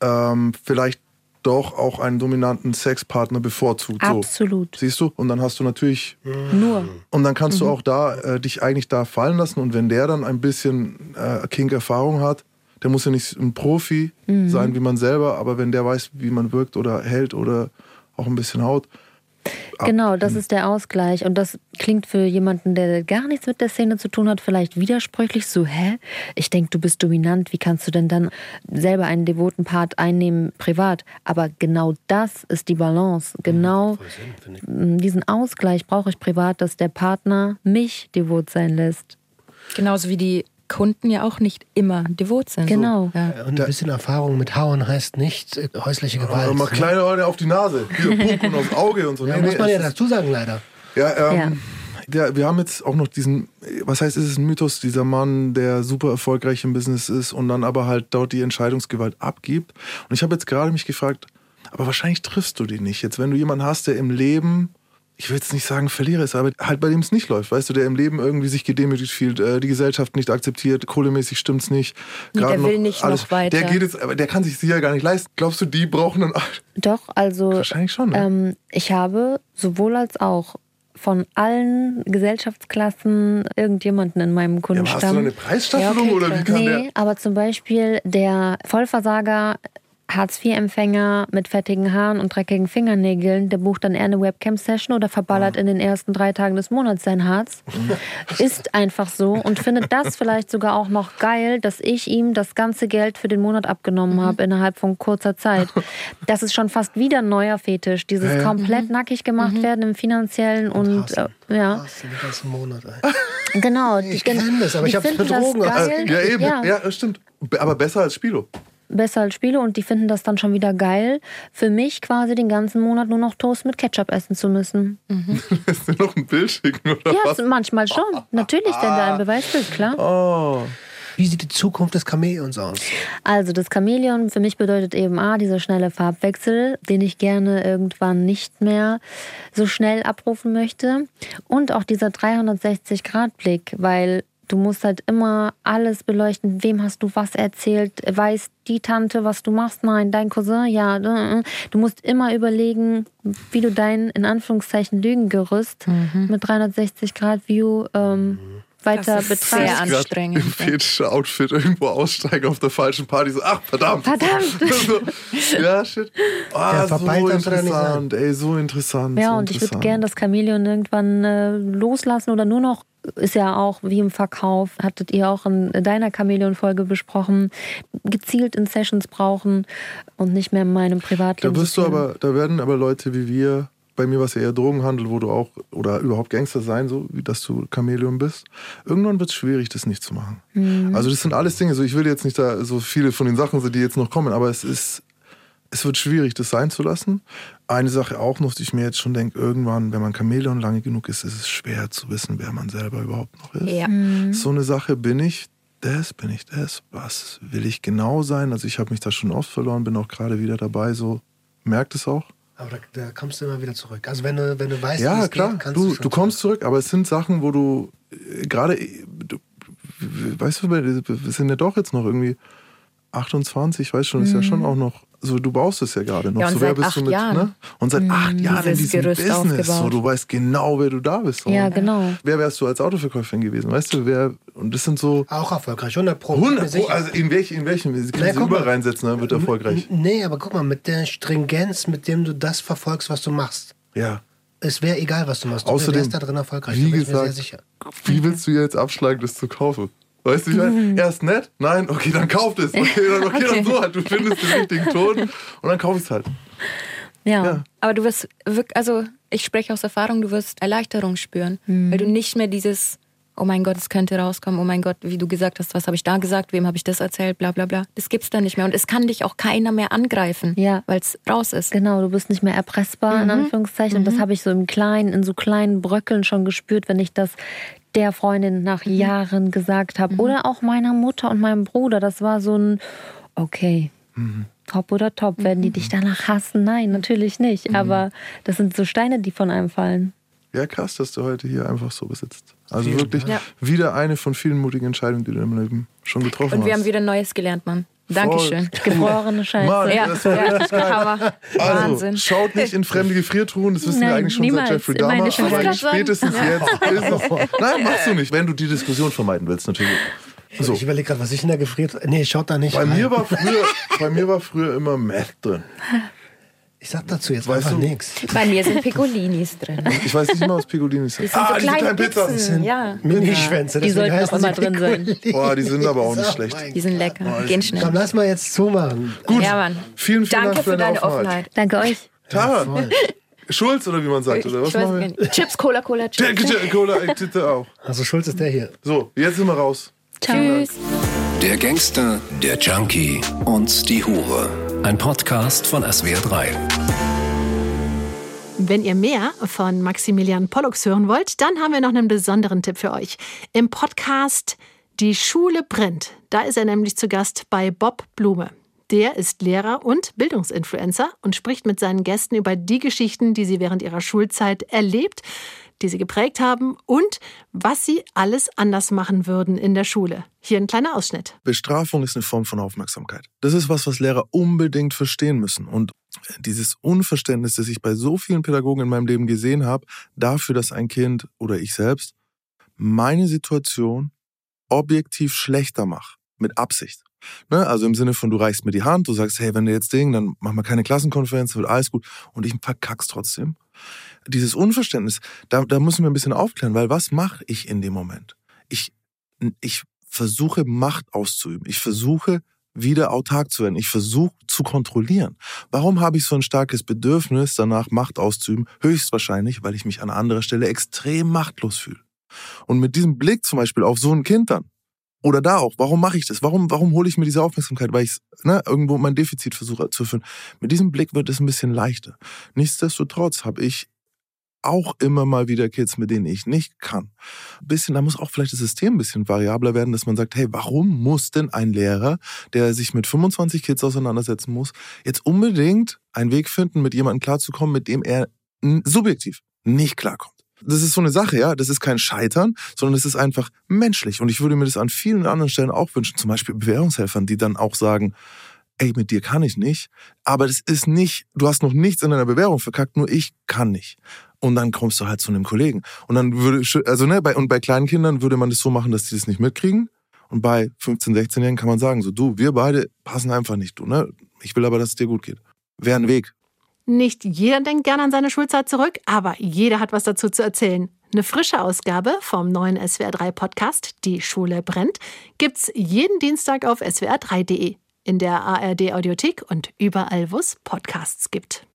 S4: ähm, vielleicht doch auch einen dominanten Sexpartner bevorzugt. So.
S2: Absolut.
S4: Siehst du? Und dann hast du natürlich,
S2: Nur.
S4: und dann kannst du auch da äh, dich eigentlich da fallen lassen. Und wenn der dann ein bisschen äh, Kink-Erfahrung hat, der muss ja nicht ein Profi sein wie man selber, aber wenn der weiß, wie man wirkt oder hält oder auch ein bisschen haut.
S2: Genau, das ist der Ausgleich. Und das klingt für jemanden, der gar nichts mit der Szene zu tun hat, vielleicht widersprüchlich. So, hä? Ich denke, du bist dominant. Wie kannst du denn dann selber einen devoten Part einnehmen, privat? Aber genau das ist die Balance. Genau m, diesen Ausgleich brauche ich privat, dass der Partner mich devot sein lässt.
S6: Genauso wie die Kunden ja auch nicht immer devot sind.
S2: Genau.
S6: Ja.
S5: Und ein bisschen Erfahrung mit Hauen heißt nicht äh, häusliche Gewalt.
S4: Aber mal
S5: ne?
S4: kleine Leute auf die Nase, hier, Puk und aufs Auge und so.
S5: Ja,
S4: Nee,
S5: muss
S4: nee,
S5: man ja dazu sagen, leider.
S4: Ja, ähm, Der, wir haben jetzt auch noch diesen, was heißt, ist es ein Mythos, dieser Mann, der super erfolgreich im Business ist und dann aber halt dort die Entscheidungsgewalt abgibt. Und ich habe jetzt gerade mich gefragt, aber wahrscheinlich triffst du die nicht. Jetzt, wenn du jemanden hast, der im Leben, ich will jetzt nicht sagen Verlierer ist, aber halt bei dem es nicht läuft, weißt du, der im Leben irgendwie sich gedemütigt fühlt, äh, die Gesellschaft nicht akzeptiert, kohlemäßig stimmt's nicht.
S6: Nee,
S4: gerade
S6: der will nicht noch weiter.
S4: Der geht jetzt, aber der kann sich ja gar nicht leisten. Glaubst du, die brauchen dann,
S2: Doch, also
S4: wahrscheinlich schon, ne?
S2: ähm, ich habe sowohl als auch von allen Gesellschaftsklassen irgendjemanden in meinem
S4: ja, aber hast du
S2: Kundenstamm.
S4: eine Preisstaffelung
S6: Ja, okay,
S4: oder wie kann
S2: Nee,
S4: der?
S2: aber zum Beispiel der Vollversager, Hartz-IV-Empfänger mit fettigen Haaren und dreckigen Fingernägeln, der bucht dann eher eine Webcam-Session oder verballert in den ersten drei Tagen des Monats sein Harz. Ist einfach so und findet das vielleicht sogar auch noch geil, dass ich ihm das ganze Geld für den Monat abgenommen habe innerhalb von kurzer Zeit. Das ist schon fast wieder ein neuer Fetisch, dieses
S4: Ja, ja.
S2: komplett nackig gemacht werden im finanziellen und, äh, ja,
S5: Was, den ganzen Monat,
S2: genau.
S5: Ich
S2: Die-
S5: kenn das, aber ich betrogen.
S2: Das
S4: Äh,
S2: geil.
S4: ja, eben.
S2: Ja.
S4: Ja. das stimmt. Be- Aber besser als Spilo.
S2: Besser als Spiele und die finden das dann schon wieder geil, für mich quasi den ganzen Monat nur noch Toast mit Ketchup essen zu müssen.
S4: Lässt dir noch ein Bild schicken, oder
S2: Ja,
S4: was?
S2: manchmal schon. Natürlich, denn da ein Beweisbild, klar.
S4: Oh.
S5: Wie sieht die Zukunft des Chamäleons aus?
S2: Also das Chamäleon für mich bedeutet eben A, dieser schnelle Farbwechsel, den ich gerne irgendwann nicht mehr so schnell abrufen möchte. Und auch dieser 360-Grad-Blick, weil du musst halt immer alles beleuchten. Wem hast du was erzählt? Weiß die Tante, was du machst? Nein, dein Cousin? Ja. äh, äh. Du musst immer überlegen, wie du dein, in Anführungszeichen, Lügengerüst mit 360-Grad-View ähm, weiter
S6: Das ist sehr
S2: betreibst.
S6: anstrengend.
S4: Im fetischen Outfit irgendwo aussteigen auf der falschen Party. So, ach, verdammt.
S2: Verdammt.
S4: so, ja, shit. Ah, so interessant. Ey, so interessant.
S2: Ja,
S4: so
S2: und ich würde
S4: interessant.
S2: gern das Chamäleon irgendwann äh, loslassen oder nur noch, ist ja auch wie im Verkauf, hattet ihr auch in deiner Chamäleon-Folge besprochen, gezielt in Sessions brauchen und nicht mehr in meinem Privatleben.
S4: Da wirst du aber, da werden aber Leute wie wir, bei mir war es ja eher Drogenhandel, wo du auch, oder überhaupt Gangster sein, so wie dass du Chamäleon bist. Irgendwann wird es schwierig, das nicht zu machen.
S2: Mhm.
S4: Also das sind alles Dinge, so ich will jetzt nicht da so viele von den Sachen, die jetzt noch kommen, aber es ist, es wird schwierig, das sein zu lassen. Eine Sache auch noch, die ich mir jetzt schon denke, irgendwann, wenn man Chamäleon lange genug ist, ist es schwer zu wissen, wer man selber überhaupt noch ist.
S6: Ja.
S2: Mhm.
S4: So eine Sache bin ich, das, bin ich das, was will ich genau sein? Also ich habe mich da schon oft verloren, bin auch gerade wieder dabei, so merkt es auch.
S5: Aber da, da, kommst du immer wieder zurück. Also wenn du, wenn du weißt,
S4: ja,
S5: wie es
S4: klar,
S5: geht, kannst
S4: du,
S5: du, schon
S4: du kommst zurück, aber es sind Sachen, wo du äh, gerade, äh, du, weißt du, wir sind ja doch jetzt noch irgendwie 28, weißt schon, ist ja schon auch noch, so du baust es ja gerade noch.
S6: Ja, und
S4: so,
S6: seit
S4: wer bist
S6: acht
S4: du mit,
S6: Jahren.
S4: ne? Und seit acht Jahren in diesem
S6: Gerüst
S4: Business, so, du weißt genau, wer du da bist.
S2: Ja, genau.
S4: Wer wärst du als Autoverkäuferin gewesen, weißt du, wer, und das sind so
S5: Auch erfolgreich, 100 Pro. bin mir
S4: 100 Pro, also in welchen, in welchen, kannst
S5: Naja,
S4: du
S5: mal.
S4: reinsetzen, dann wird er erfolgreich.
S5: N- Nee, aber guck mal, mit der Stringenz, mit dem du das verfolgst, was du machst.
S4: Ja.
S5: Es wäre egal, was du machst. Du
S4: Außerdem,
S5: wärst da drin erfolgreich.
S4: wie
S5: da bin ich mir sehr
S4: gesagt,
S5: sicher.
S4: Wie willst du jetzt abschlagen, das zu kaufen? Weißt du, ich meine, erst nett, nein, okay, dann kauft es. Okay, dann, okay, dann so halt. Du findest den richtigen Ton und dann kauf ich es halt.
S2: Ja.
S4: Ja.
S6: Aber du wirst wirklich, also ich spreche aus Erfahrung, du wirst Erleichterung spüren, weil du nicht mehr dieses, oh mein Gott, es könnte rauskommen, oh mein Gott, wie du gesagt hast, was habe ich da gesagt, wem habe ich das erzählt, bla bla bla. Das gibt's dann nicht mehr und es kann dich auch keiner mehr angreifen,
S2: Ja.
S6: weil es raus ist.
S2: Genau, du bist nicht mehr erpressbar, in Anführungszeichen. Und das habe ich so im Kleinen, in so kleinen Bröckeln schon gespürt, wenn ich das der Freundin nach Jahren gesagt habe. Oder auch meiner Mutter und meinem Bruder. Das war so ein, okay, top oder top. Werden die dich danach hassen? Nein, natürlich nicht. Aber das sind so Steine, die von einem fallen.
S4: Ja, krass, dass du heute hier einfach so besitzt. Also wirklich
S6: Dank.
S4: wieder eine von vielen mutigen Entscheidungen, die du in deinem Leben schon getroffen
S6: Und wir
S4: hast.
S6: haben wieder Neues gelernt, Mann. Dankeschön.
S2: Geborene Scheiße.
S4: Mann,
S6: Ja,
S4: das war
S6: ja. Hammer.
S4: Also,
S6: Wahnsinn.
S4: schaut nicht in fremde Gefriertruhen, das wissen wir
S2: Nein,
S4: eigentlich schon
S2: niemals.
S4: seit Jeffrey Dahmer, aber spätestens jetzt ist es. Nein, machst du nicht, wenn du die Diskussion vermeiden willst, natürlich. So.
S5: Ich überlege gerade, was ich in der gefriert. Nee, schaut da nicht
S4: Bei
S5: rein.
S4: mir, war früher, bei mir war früher immer Meth drin.
S5: ich sag dazu jetzt
S4: Weißt
S5: einfach
S4: du-
S5: nichts.
S6: Bei mir sind Piccolinis drin.
S4: Ich weiß nicht mal, was Piccolini ist.
S6: Die sind so kleine
S4: Pizzas.
S6: Pizzen. Ja,
S5: Minischwänze.
S2: Die
S5: deswegen
S2: sollten auch immer drin sein.
S4: Boah, die sind aber auch nicht
S5: Oh
S4: schlecht.
S6: die sind lecker. Gehen
S5: Komm,
S6: schnell.
S5: lass mal jetzt zumachen.
S4: Gut,
S6: Ja, Mann.
S4: vielen, vielen
S6: Danke
S4: Dank für
S6: für
S4: deine,
S6: deine Offenheit.
S2: Danke euch.
S4: Tara,
S5: Voll.
S4: Schulz oder wie man sagt, oder was machen wir?
S6: Chips, Cola, Cola, Chips.
S4: Chips. Cola, bitte auch.
S5: Also Schulz ist der hier.
S4: So, jetzt sind wir raus.
S6: Tschüss.
S3: Der Gangster, der Junkie und die Hure. Ein Podcast von SWR3.
S1: Wenn ihr mehr von Maximilian Pollux hören wollt, dann haben wir noch einen besonderen Tipp für euch. Im Podcast Die Schule brennt. Da ist er nämlich zu Gast bei Bob Blume. Der ist Lehrer und Bildungsinfluencer und spricht mit seinen Gästen über die Geschichten, die sie während ihrer Schulzeit erlebt, die sie geprägt haben und was sie alles anders machen würden in der Schule. Hier ein kleiner Ausschnitt.
S4: Bestrafung ist eine Form von Aufmerksamkeit. Das ist was, was Lehrer unbedingt verstehen müssen. Und dieses Unverständnis, das ich bei so vielen Pädagogen in meinem Leben gesehen habe, dafür, dass ein Kind oder ich selbst meine Situation objektiv schlechter macht. Mit Absicht. Ne? Also im Sinne von, du reichst mir die Hand, du sagst, hey, wenn du jetzt Ding, dann machen wir keine Klassenkonferenz, wird alles gut. Und ich verkack's trotzdem. Dieses Unverständnis, da, da müssen wir ein bisschen aufklären, weil was mache ich in dem Moment? Ich, ich versuche Macht auszuüben. Ich versuche wieder autark zu werden. Ich versuche zu kontrollieren. Warum habe ich so ein starkes Bedürfnis, danach Macht auszuüben? Höchstwahrscheinlich, weil ich mich an anderer Stelle extrem machtlos fühle. Und mit diesem Blick zum Beispiel auf so ein Kind dann, oder da auch, warum mache ich das? Warum, warum hole ich mir diese Aufmerksamkeit? Weil ich ne, irgendwo mein Defizit versuche zu erfüllen. Mit diesem Blick wird es ein bisschen leichter. Nichtsdestotrotz habe ich auch immer mal wieder Kids, mit denen ich nicht kann. Ein bisschen, da muss auch vielleicht das System ein bisschen variabler werden, dass man sagt, hey, warum muss denn ein Lehrer, der sich mit 25 Kids auseinandersetzen muss, jetzt unbedingt einen Weg finden, mit jemandem klarzukommen, mit dem er subjektiv nicht klarkommt? Das ist so eine Sache, ja. Das ist kein Scheitern, sondern es ist einfach menschlich. Und ich würde mir das an vielen anderen Stellen auch wünschen, zum Beispiel Bewährungshelfern, die dann auch sagen, ey, mit dir kann ich nicht. Aber das ist nicht, du hast noch nichts in deiner Bewährung verkackt, nur ich kann nicht. Und dann kommst du halt zu einem Kollegen. Und dann würde, also ne, bei, und bei kleinen Kindern würde man das so machen, dass die das nicht mitkriegen. Und bei 15, 16-Jährigen kann man sagen, so du, wir beide passen einfach nicht, du, ne? Ich will aber, dass es dir gut geht. Wäre ein Weg.
S1: Nicht jeder denkt gerne an seine Schulzeit zurück, aber jeder hat was dazu zu erzählen. Eine frische Ausgabe vom neuen SWR3 Podcast Die Schule brennt gibt's jeden Dienstag auf swr3.de, in der ARD Audiothek und überall, wo es Podcasts gibt.